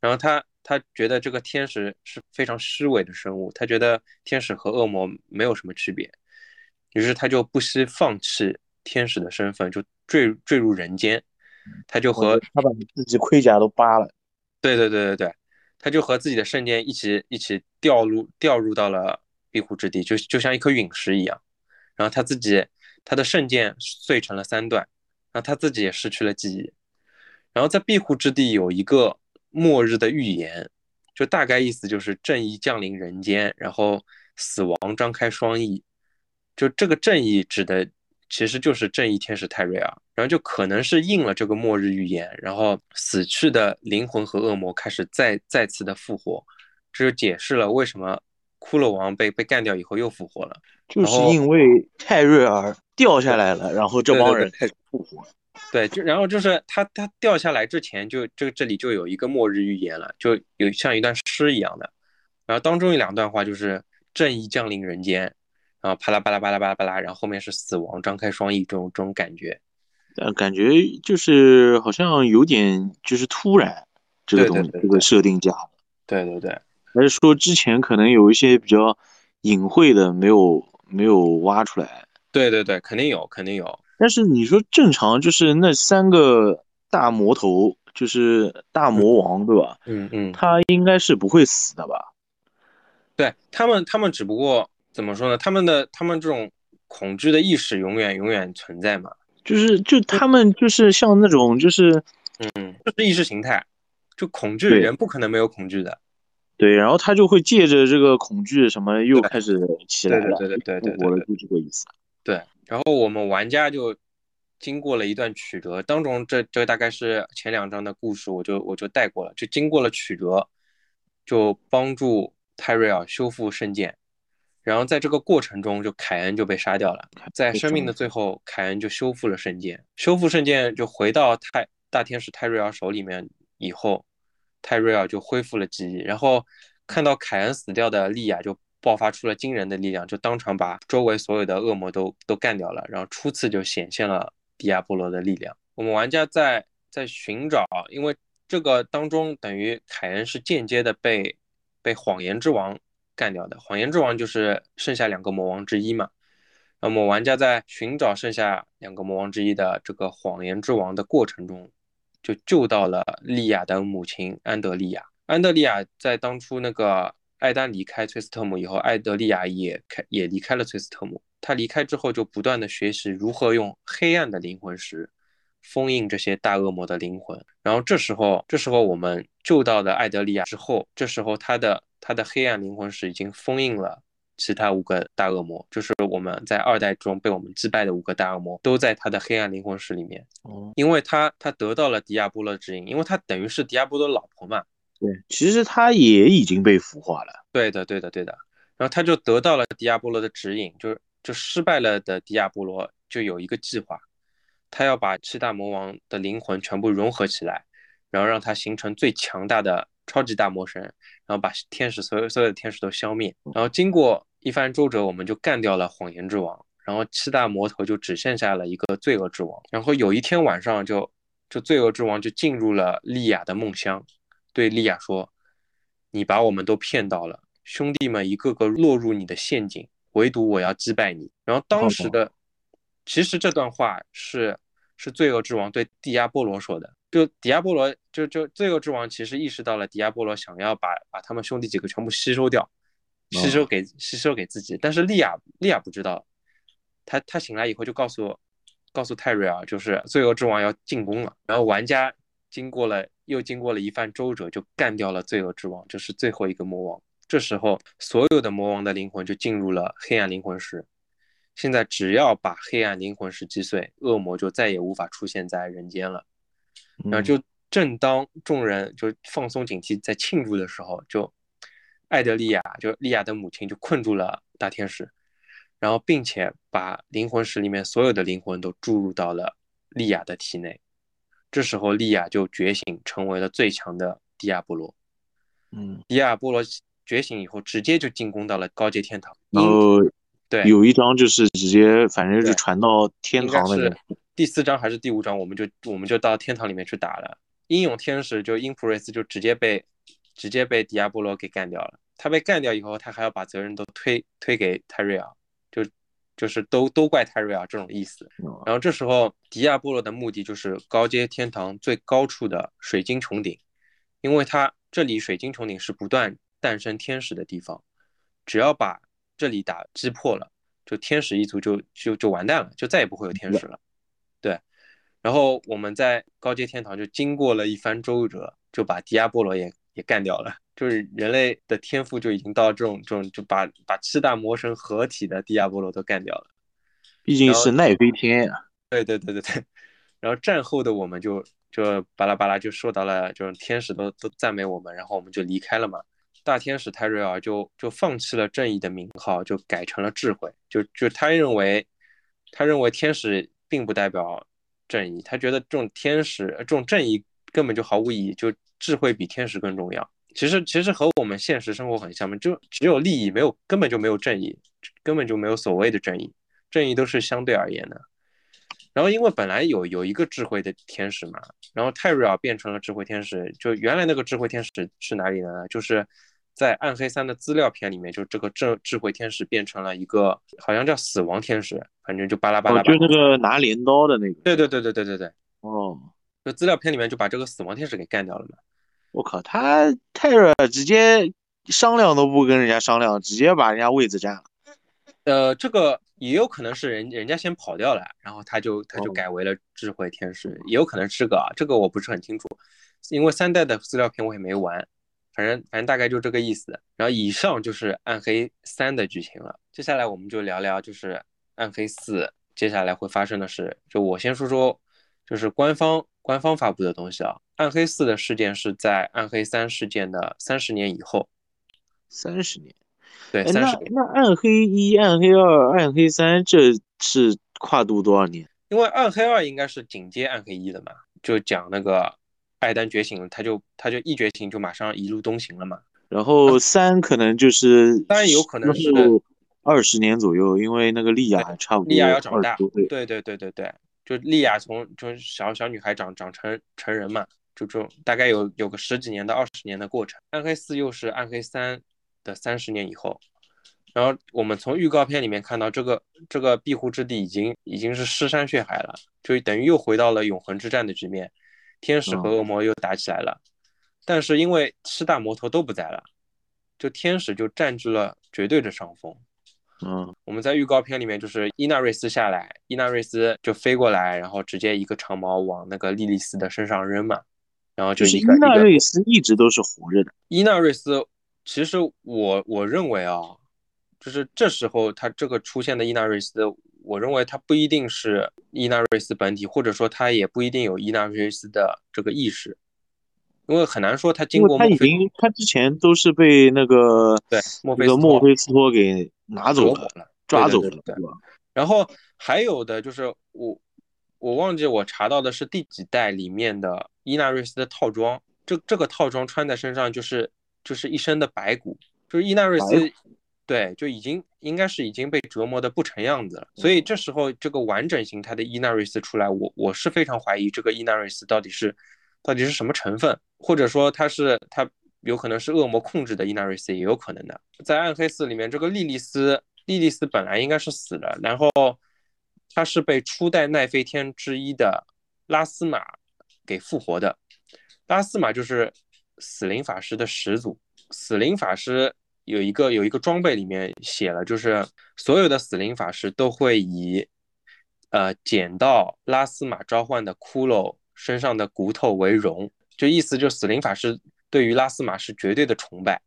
然后他他觉得这个天使是非常虚伪的生物，他觉得天使和恶魔没有什么区别，于是他就不惜放弃天使的身份，就坠坠入人间，他就和他把自己盔甲都扒了，对对对对对。他就和自己的圣剑一起一起掉入掉入到了庇护之地，就就像一颗陨石一样。然后他自己他的圣剑碎成了三段，然后他自己也失去了记忆。然后在庇护之地有一个末日的预言，就大概意思就是正义降临人间，然后死亡张开双翼，就这个正义指的其实就是正义天使泰瑞尔，然后就可能是应了这个末日预言，然后死去的灵魂和恶魔开始再再次的复活，这就解释了为什么骷髅王被被干掉以后又复活了，就是因为泰瑞尔掉下来了，然后这帮人开始复活。对，就然后就是他他掉下来之前就这这里就有一个末日预言了，就有像一段诗一样的，然后当中有两段话就是正义降临人间，然后啪啦啪啦啪啦啪啦啪啦，然后后面是死亡张开双翼这种这种感觉，呃，感觉就是好像有点就是突然这个东西这个设定加的，对对对，还是说之前可能有一些比较隐晦的没有没有挖出来？对对对，肯定有肯定有。但是你说正常就是那三个大魔头，就是大魔王，对吧？嗯嗯，他应该是不会死的吧？对他们，他们只不过怎么说呢？他们的他们这种恐惧的意识永远永远存在嘛？就是就他们就是像那种就是嗯，就是意识形态，就恐惧人不可能没有恐惧的。对，然后他就会借着这个恐惧什么又开始起来了，对对对对对，我就这个意思。对。然后我们玩家就经过了一段曲折，当中这这大概是前两章的故事，我就我就带过了，就经过了曲折，就帮助泰瑞尔修复圣剑，然后在这个过程中，就凯恩就被杀掉了，在生命的最后，凯恩就修复了圣剑，修复圣剑就回到泰大天使泰瑞尔手里面以后，泰瑞尔就恢复了记忆，然后看到凯恩死掉的莉亚就。爆发出了惊人的力量，就当场把周围所有的恶魔都都干掉了，然后初次就显现了迪亚波罗的力量。我们玩家在在寻找，因为这个当中等于凯恩是间接的被被谎言之王干掉的，谎言之王就是剩下两个魔王之一嘛。那么玩家在寻找剩下两个魔王之一的这个谎言之王的过程中，就救到了莉亚的母亲安德利亚。安德利亚在当初那个。艾丹离开崔斯特姆以后，艾德利亚也开也离开了崔斯特姆。他离开之后，就不断的学习如何用黑暗的灵魂石封印这些大恶魔的灵魂。然后这时候，这时候我们救到了艾德利亚之后，这时候他的他的黑暗灵魂石已经封印了其他五个大恶魔，就是我们在二代中被我们击败的五个大恶魔，都在他的黑暗灵魂石里面。哦，因为他他得到了迪亚波罗指引，因为他等于是迪亚波罗的老婆嘛。对，其实他也已经被孵化了。对的，对的，对的。然后他就得到了迪亚波罗的指引，就是就失败了的迪亚波罗就有一个计划，他要把七大魔王的灵魂全部融合起来，然后让它形成最强大的超级大魔神，然后把天使所有所有的天使都消灭。然后经过一番周折，我们就干掉了谎言之王，然后七大魔头就只剩下了一个罪恶之王。然后有一天晚上，就就罪恶之王就进入了莉亚的梦乡。对莉亚说：“你把我们都骗到了，兄弟们一个个落入你的陷阱，唯独我要击败你。”然后当时的，其实这段话是是罪恶之王对蒂亚波罗说的。就迪亚波罗，就就罪恶之王其实意识到了迪亚波罗想要把把他们兄弟几个全部吸收掉，吸收给吸收给自己。但是莉亚莉亚不知道，他他醒来以后就告诉告诉泰瑞尔，就是罪恶之王要进攻了。然后玩家经过了。又经过了一番周折，就干掉了罪恶之王，就是最后一个魔王。这时候，所有的魔王的灵魂就进入了黑暗灵魂石。现在，只要把黑暗灵魂石击碎，恶魔就再也无法出现在人间了。然后，就正当众人就放松警惕，在庆祝的时候，就艾德利亚，就利亚的母亲，就困住了大天使，然后并且把灵魂石里面所有的灵魂都注入到了利亚的体内。这时候，利亚就觉醒，成为了最强的迪亚波罗。嗯，迪亚波罗觉醒以后，直接就进攻到了高阶天堂。然后，对，有一章就是直接，反正就传到天堂那个。第四章还是第五章，我们就我们就到天堂里面去打了。英勇天使就英普瑞斯就直接被直接被迪亚波罗给干掉了。他被干掉以后，他还要把责任都推推给泰瑞尔。就是都都怪泰瑞尔这种意思，然后这时候迪亚波罗的目的就是高阶天堂最高处的水晶穹顶，因为他这里水晶穹顶是不断诞生天使的地方，只要把这里打击破了，就天使一族就就就完蛋了，就再也不会有天使了。对，然后我们在高阶天堂就经过了一番周折，就把迪亚波罗也也干掉了。就是人类的天赋就已经到这种这种，就把把七大魔神合体的迪亚波罗都干掉了。毕竟是奈飞天呀。对对对对对。然后战后的我们就就巴拉巴拉就受到了，就是天使都都赞美我们，然后我们就离开了嘛。大天使泰瑞尔就就放弃了正义的名号，就改成了智慧。就就他认为，他认为天使并不代表正义，他觉得这种天使这种正义根本就毫无意义，就智慧比天使更重要。其实其实和我们现实生活很像嘛，就只有利益，没有根本就没有正义，根本就没有所谓的正义，正义都是相对而言的。然后因为本来有有一个智慧的天使嘛，然后泰瑞尔变成了智慧天使，就原来那个智慧天使是哪里的呢？就是在暗黑三的资料片里面，就这个智智慧天使变成了一个好像叫死亡天使，反正就巴拉巴拉。就那个拿镰刀的那个。对对对对对对对。哦，就资料片里面就把这个死亡天使给干掉了嘛。我靠，他泰瑞尔直接商量都不跟人家商量，直接把人家位子占了。呃，这个也有可能是人人家先跑掉了，然后他就他就改为了智慧天使，也有可能是个啊，这个我不是很清楚，因为三代的资料片我也没玩，反正反正大概就这个意思。然后以上就是暗黑三的剧情了，接下来我们就聊聊就是暗黑四接下来会发生的事。就我先说说，就是官方官方发布的东西啊。暗黑四的事件是在暗黑三事件的三十年以后，三十年，对，三十年。那暗黑一、暗黑二、暗黑三，这是跨度多少年？因为暗黑二应该是紧接暗黑一的嘛，就讲那个艾丹觉醒了，他就他就一觉醒就马上一路东行了嘛。然后三可能就是当然有可能是二十年左右，因为那个莉亚差不多莉亚要长大，对对对对对，就莉亚从从小小女孩长长成成人嘛。就这种大概有有个十几年到二十年的过程，暗黑四又是暗黑三的三十年以后，然后我们从预告片里面看到这个这个庇护之地已经已经是尸山血海了，就等于又回到了永恒之战的局面，天使和恶魔又打起来了，但是因为七大魔头都不在了，就天使就占据了绝对的上风。嗯，我们在预告片里面就是伊纳瑞斯下来，伊纳瑞斯就飞过来，然后直接一个长矛往那个莉莉丝的身上扔嘛。然后就是伊纳瑞斯一直都是活着的。伊纳瑞斯，其实我我认为啊，就是这时候他这个出现的伊纳瑞斯，我认为他不一定是伊纳瑞斯本体，或者说他也不一定有伊纳瑞斯的这个意识，因为很难说他经过他已经他之前都是被那个对墨菲那个墨菲斯托给拿走了，抓走了，对吧？然后还有的就是我。我忘记我查到的是第几代里面的伊纳瑞斯的套装，这这个套装穿在身上就是就是一身的白骨，就是伊纳瑞斯，对，就已经应该是已经被折磨的不成样子了。所以这时候这个完整形态的伊纳瑞斯出来，我我是非常怀疑这个伊纳瑞斯到底是到底是什么成分，或者说他是他有可能是恶魔控制的伊纳瑞斯也有可能的。在暗黑四里面，这个莉莉丝莉莉丝本来应该是死了，然后。他是被初代奈飞天之一的拉斯玛给复活的。拉斯玛就是死灵法师的始祖。死灵法师有一个有一个装备里面写了，就是所有的死灵法师都会以呃捡到拉斯玛召唤的骷髅身上的骨头为荣，就意思就死灵法师对于拉斯玛是绝对的崇拜。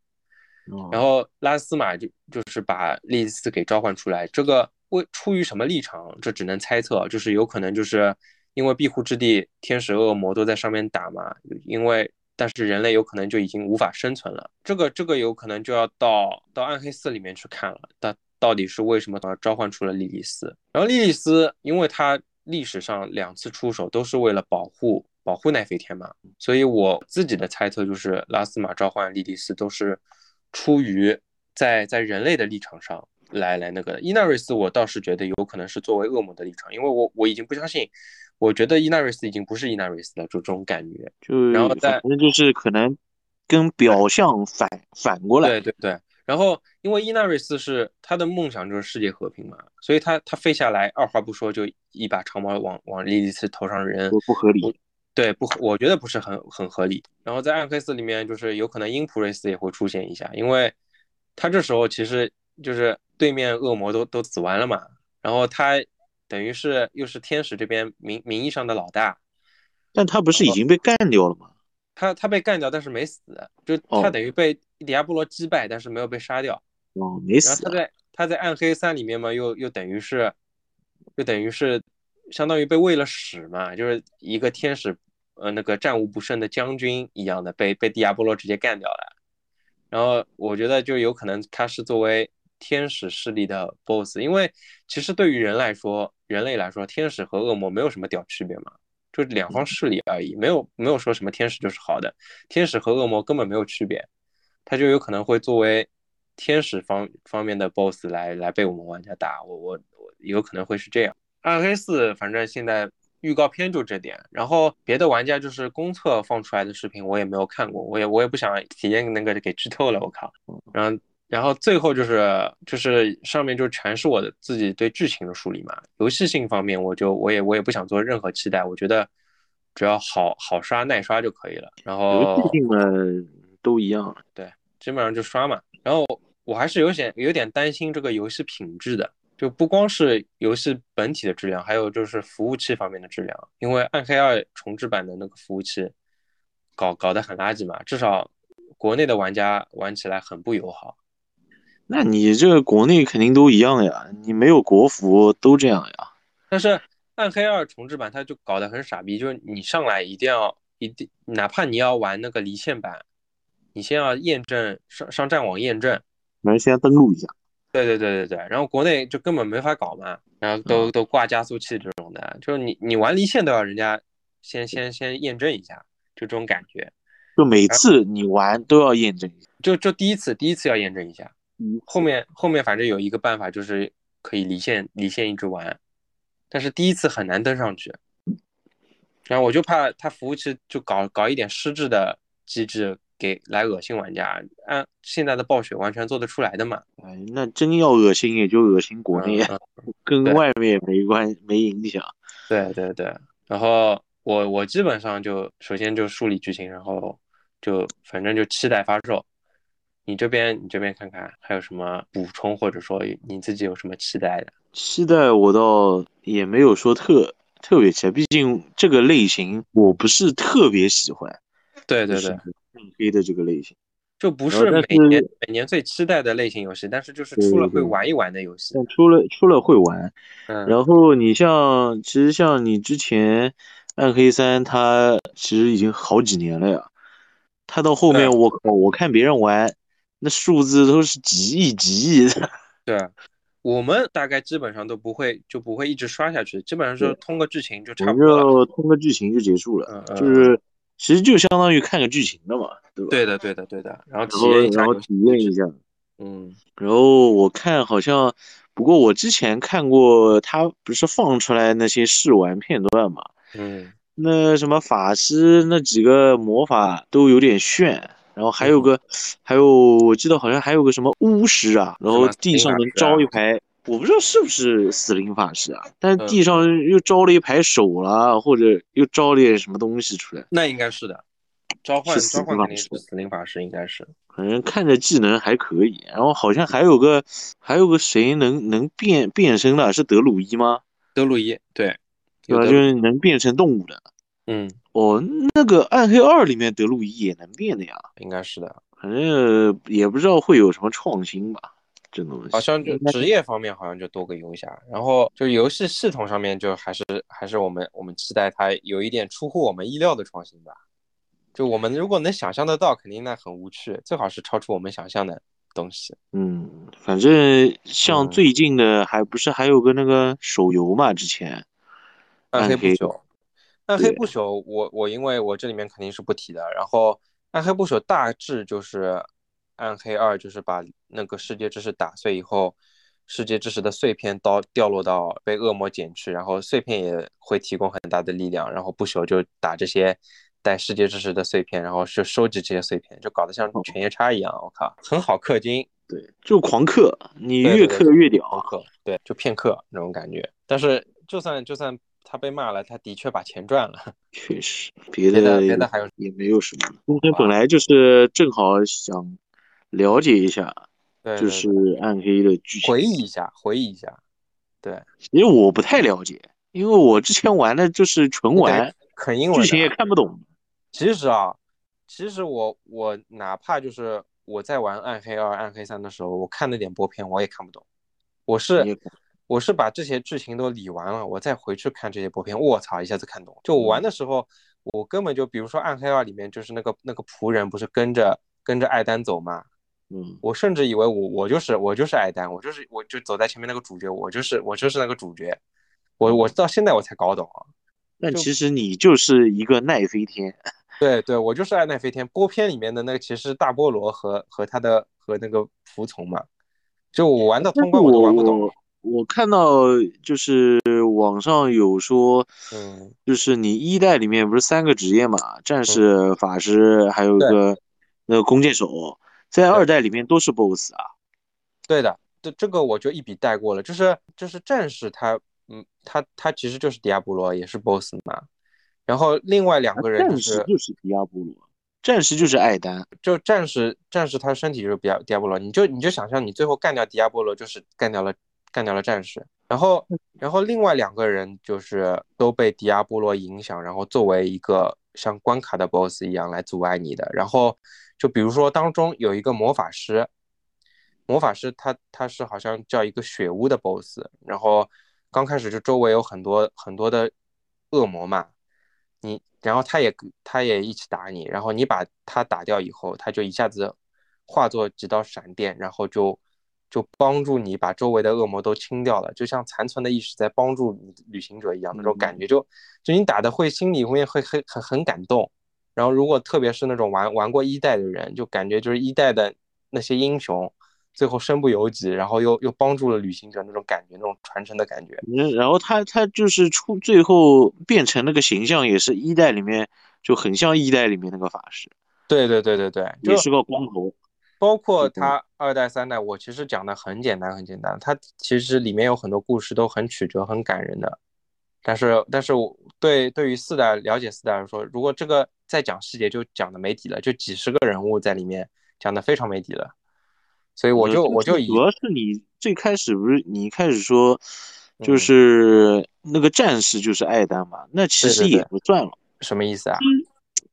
然后拉斯玛就就是把莉丝给召唤出来，这个。为出于什么立场？这只能猜测，就是有可能就是因为庇护之地，天使恶魔都在上面打嘛。因为但是人类有可能就已经无法生存了。这个这个有可能就要到到暗黑四里面去看了。它到底是为什么召唤出了莉莉丝？然后莉莉丝，因为她历史上两次出手都是为了保护保护奈飞天嘛，所以我自己的猜测就是拉斯玛召唤莉莉丝都是出于在在人类的立场上。来来，那个伊纳瑞斯，我倒是觉得有可能是作为恶魔的立场，因为我我已经不相信，我觉得伊纳瑞斯已经不是伊纳瑞斯了，就这种感觉。就然后再那就是可能跟表象反反过来。对对对。然后因为伊纳瑞斯是他的梦想就是世界和平嘛，所以他他飞下来二话不说就一把长矛往往莉莉丝头上扔，不合理。对，不合，我觉得不是很很合理。然后在暗黑四里面，就是有可能英普瑞斯也会出现一下，因为他这时候其实就是。对面恶魔都都死完了嘛，然后他等于是又是天使这边名名义上的老大，但他不是已经被干掉了吗？他他被干掉，但是没死，就他等于被迪亚波罗击败，但是没有被杀掉。哦，没死。然后他在他在暗黑三里面嘛，又又等于是，又等于是相当于被喂了屎嘛，就是一个天使，呃，那个战无不胜的将军一样的，被被迪亚波罗直接干掉了。然后我觉得就有可能他是作为天使势力的 BOSS，因为其实对于人来说，人类来说，天使和恶魔没有什么屌区别嘛。就两方势力而已，没有没有说什么天使就是好的，天使和恶魔根本没有区别，他就有可能会作为天使方方面的 boss 来来被我们玩家打，我我我有可能会是这样。暗黑四反正现在预告片就这点，然后别的玩家就是公测放出来的视频我也没有看过，我也我也不想体验那个给剧透了，我靠，然后。然后最后就是就是上面就全是我的自己对剧情的梳理嘛。游戏性方面，我就我也我也不想做任何期待，我觉得只要好好刷耐刷就可以了。然后游戏性嘛都一样，对，基本上就刷嘛。然后我还是有点有点担心这个游戏品质的，就不光是游戏本体的质量，还有就是服务器方面的质量。因为暗黑二重置版的那个服务器搞搞得很垃圾嘛，至少国内的玩家玩起来很不友好。那你这个国内肯定都一样呀，你没有国服都这样呀。但是暗黑二重置版它就搞得很傻逼，就是你上来一定要一定，哪怕你要玩那个离线版，你先要验证上上战网验证，能先登录一下。对对对对对，然后国内就根本没法搞嘛，然后都都挂加速器这种的，就是你你玩离线都要人家先先先验证一下，就这种感觉。就每次你玩都要验证一下，就就第一次第一次要验证一下。后面后面反正有一个办法，就是可以离线离线一直玩，但是第一次很难登上去。然后我就怕他服务器就搞搞一点失智的机制，给来恶心玩家。按现在的暴雪完全做得出来的嘛？哎，那真要恶心也就恶心国内，跟外面没关没影响。对对对。然后我我基本上就首先就梳理剧情，然后就反正就期待发售。你这边，你这边看看还有什么补充，或者说你自己有什么期待的？期待我倒也没有说特特别期待，毕竟这个类型我不是特别喜欢。对对对，暗黑的这个类型就不是每年每年最期待的类型游戏，但是就是出了会玩一玩的游戏。出了出了会玩，嗯。然后你像，其实像你之前暗黑三，它其实已经好几年了呀。它到后面，我靠，我看别人玩。那数字都是几亿几亿的，对，我们大概基本上都不会就不会一直刷下去，基本上是通个剧情就差不多了，通个剧情就结束了，就是其实就相当于看个剧情的嘛，对吧？对的，对的，对的，然后体验一下，然后体验一下，嗯，然后我看好像，不过我之前看过他不是放出来那些试玩片段嘛，嗯，那什么法师那几个魔法都有点炫。然后还有个，还有我记得好像还有个什么巫师啊，然后地上能招一排，我不知道是不是死灵法师啊，但地上又招了一排手了，或者又招了点什么东西出来，那应该是的，召唤召唤肯定是死灵法师，应该是，反正看着技能还可以。然后好像还有个，还有个谁能能变变身的，是德鲁伊吗？德鲁伊，对，对吧？就是能变成动物的。嗯，哦，那个暗黑二里面德鲁伊也能变的呀，应该是的，反正也不知道会有什么创新吧，这东西。好像就职业方面好像就多个游侠，然后就游戏系统上面就还是还是我们我们期待它有一点出乎我们意料的创新吧。就我们如果能想象得到，肯定那很无趣，最好是超出我们想象的东西。嗯，反正像最近的还不是还有个那个手游嘛，之前暗黑不朽。暗黑不朽，我我因为我这里面肯定是不提的。然后暗黑不朽大致就是暗黑二，就是把那个世界知识打碎以后，世界知识的碎片到掉落到被恶魔捡去，然后碎片也会提供很大的力量。然后不朽就打这些带世界知识的碎片，然后是收集这些碎片，就搞得像犬夜叉一样。我靠，很好氪金，对，就狂氪，你越氪越屌，氪，对，就骗氪那种感觉。但是就算就算。他被骂了，他的确把钱赚了。确实，别的别的还有也没有什么。今天本来就是正好想了解一下，就是暗黑的剧情，回忆一下，回忆一下。对，因为我不太了解，因为我之前玩的就是纯玩，啃英文，剧情也看不懂。其实啊，其实我我哪怕就是我在玩暗黑二、暗黑三的时候，我看那点播片我也看不懂。我是我是把这些剧情都理完了，我再回去看这些播片，我操，一下子看懂。就我玩的时候，我根本就比如说暗黑二里面就是那个那个仆人不是跟着跟着艾丹走嘛，嗯，我甚至以为我我就是我就是艾丹，我就是我就走在前面那个主角，我就是我就是那个主角。我我到现在我才搞懂啊。但其实你就是一个奈飞天，对对，我就是爱奈飞天。播片里面的那个其实大菠萝和和他的和那个服从嘛，就我玩到通关我都玩不懂。我看到就是网上有说，嗯，就是你一代里面不是三个职业嘛，战士、法师，还有一个那个弓箭手，在二代里面都是 BOSS 啊。对的，这这个我就一笔带过了，就是就是战士他。嗯，他他其实就是迪亚波罗，也是 BOSS 嘛。然后另外两个人就是战士就是迪亚波罗，战士就是艾丹。就战士战士他身体就是迪亚迪亚波罗，你就你就想象你最后干掉迪亚波罗，就是干掉了干掉了战士。然后然后另外两个人就是都被迪亚波罗影响，然后作为一个像关卡的 BOSS 一样来阻碍你的。然后就比如说当中有一个魔法师，魔法师他他是好像叫一个血巫的 BOSS，然后。刚开始就周围有很多很多的恶魔嘛，你然后他也他也一起打你，然后你把他打掉以后，他就一下子化作几道闪电，然后就就帮助你把周围的恶魔都清掉了，就像残存的意识在帮助你旅行者一样，那种感觉就就你打的会心里会会很很很感动。然后如果特别是那种玩玩过一代的人，就感觉就是一代的那些英雄。最后身不由己，然后又又帮助了旅行者那种感觉，那种传承的感觉。嗯，然后他他就是出最后变成那个形象，也是一代里面就很像一代里面那个法师。对对对对对，也是个光头。包括它二代三代，我其实讲的很简单很简单，它其实里面有很多故事都很曲折很感人的。但是但是我对对于四代了解四代来说，如果这个再讲细节就讲的没底了，就几十个人物在里面讲的非常没底了。所以我就我就主要是你最开始不是你一开始说，就是那个战士就是艾丹嘛，那其实也不算了，什么意思啊？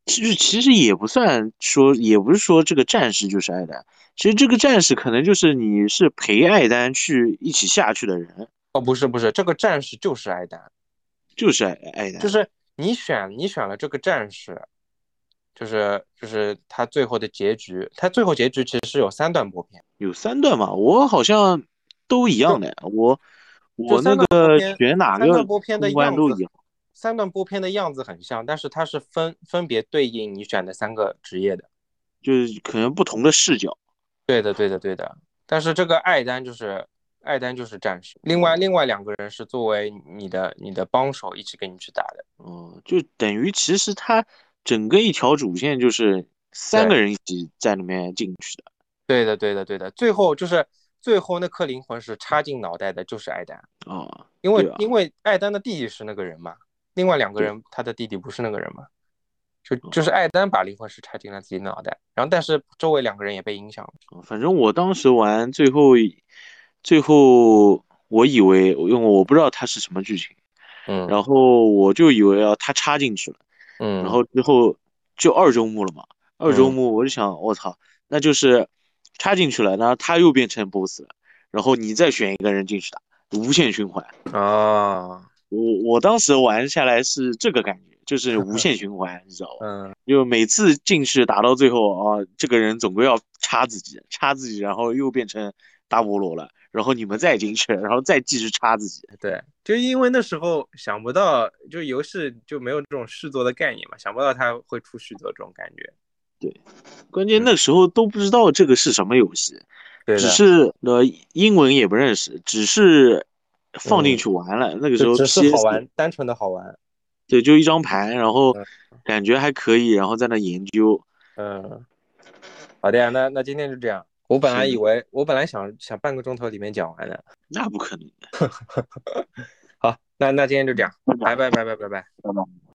其实其实也不算说，也不是说这个战士就是艾丹，其实这个战士可能就是你是陪艾丹去一起下去的人。哦，不是不是，这个战士就是艾丹，就是艾艾丹，就是你选你选了这个战士。就是就是他最后的结局，他最后结局其实是有三段播片，有三段嘛？我好像都一样的，我我那个选哪个播片的样子，三段播片的样子很像，但是它是分分别对应你选的三个职业的，就是可能不同的视角。对的，对的，对的。但是这个艾丹就是艾丹就是战士，另外另外两个人是作为你的你的帮手一起跟你去打的。哦，就等于其实他。整个一条主线就是三个人一起在里面进去的，对的，对的，对的。最后就是最后那颗灵魂是插进脑袋的，就是艾丹啊，因为因为艾丹的弟弟是那个人嘛，另外两个人他的弟弟不是那个人嘛，就就是艾丹把灵魂石插进了自己脑袋，然后但是周围两个人也被影响了。反正我当时玩最后最后我以为因为我不知道他是什么剧情，嗯，然后我就以为啊他插进去了。嗯，然后之后就二周目了嘛，二周目我就想，我操，那就是插进去了，然后他又变成 boss 了，然后你再选一个人进去打，无限循环啊。我我当时玩下来是这个感觉，就是无 限循环，你知道吧？嗯，就每次进去打到最后啊，这个人总归要插自己，插自己，然后又变成大菠萝了。然后你们再进去，然后再继续插自己。对，就因为那时候想不到，就游戏就没有这种续作的概念嘛，想不到它会出续作这种感觉。对，关键那时候都不知道这个是什么游戏，只是呃英文也不认识，只是放进去玩了。那个时候只是好玩，单纯的好玩。对，就一张牌，然后感觉还可以，然后在那研究。嗯，好的呀，那那今天就这样。我本来以为，我本来想想半个钟头里面讲完的，那不可能。好，那那今天就这样，拜拜拜拜拜拜拜。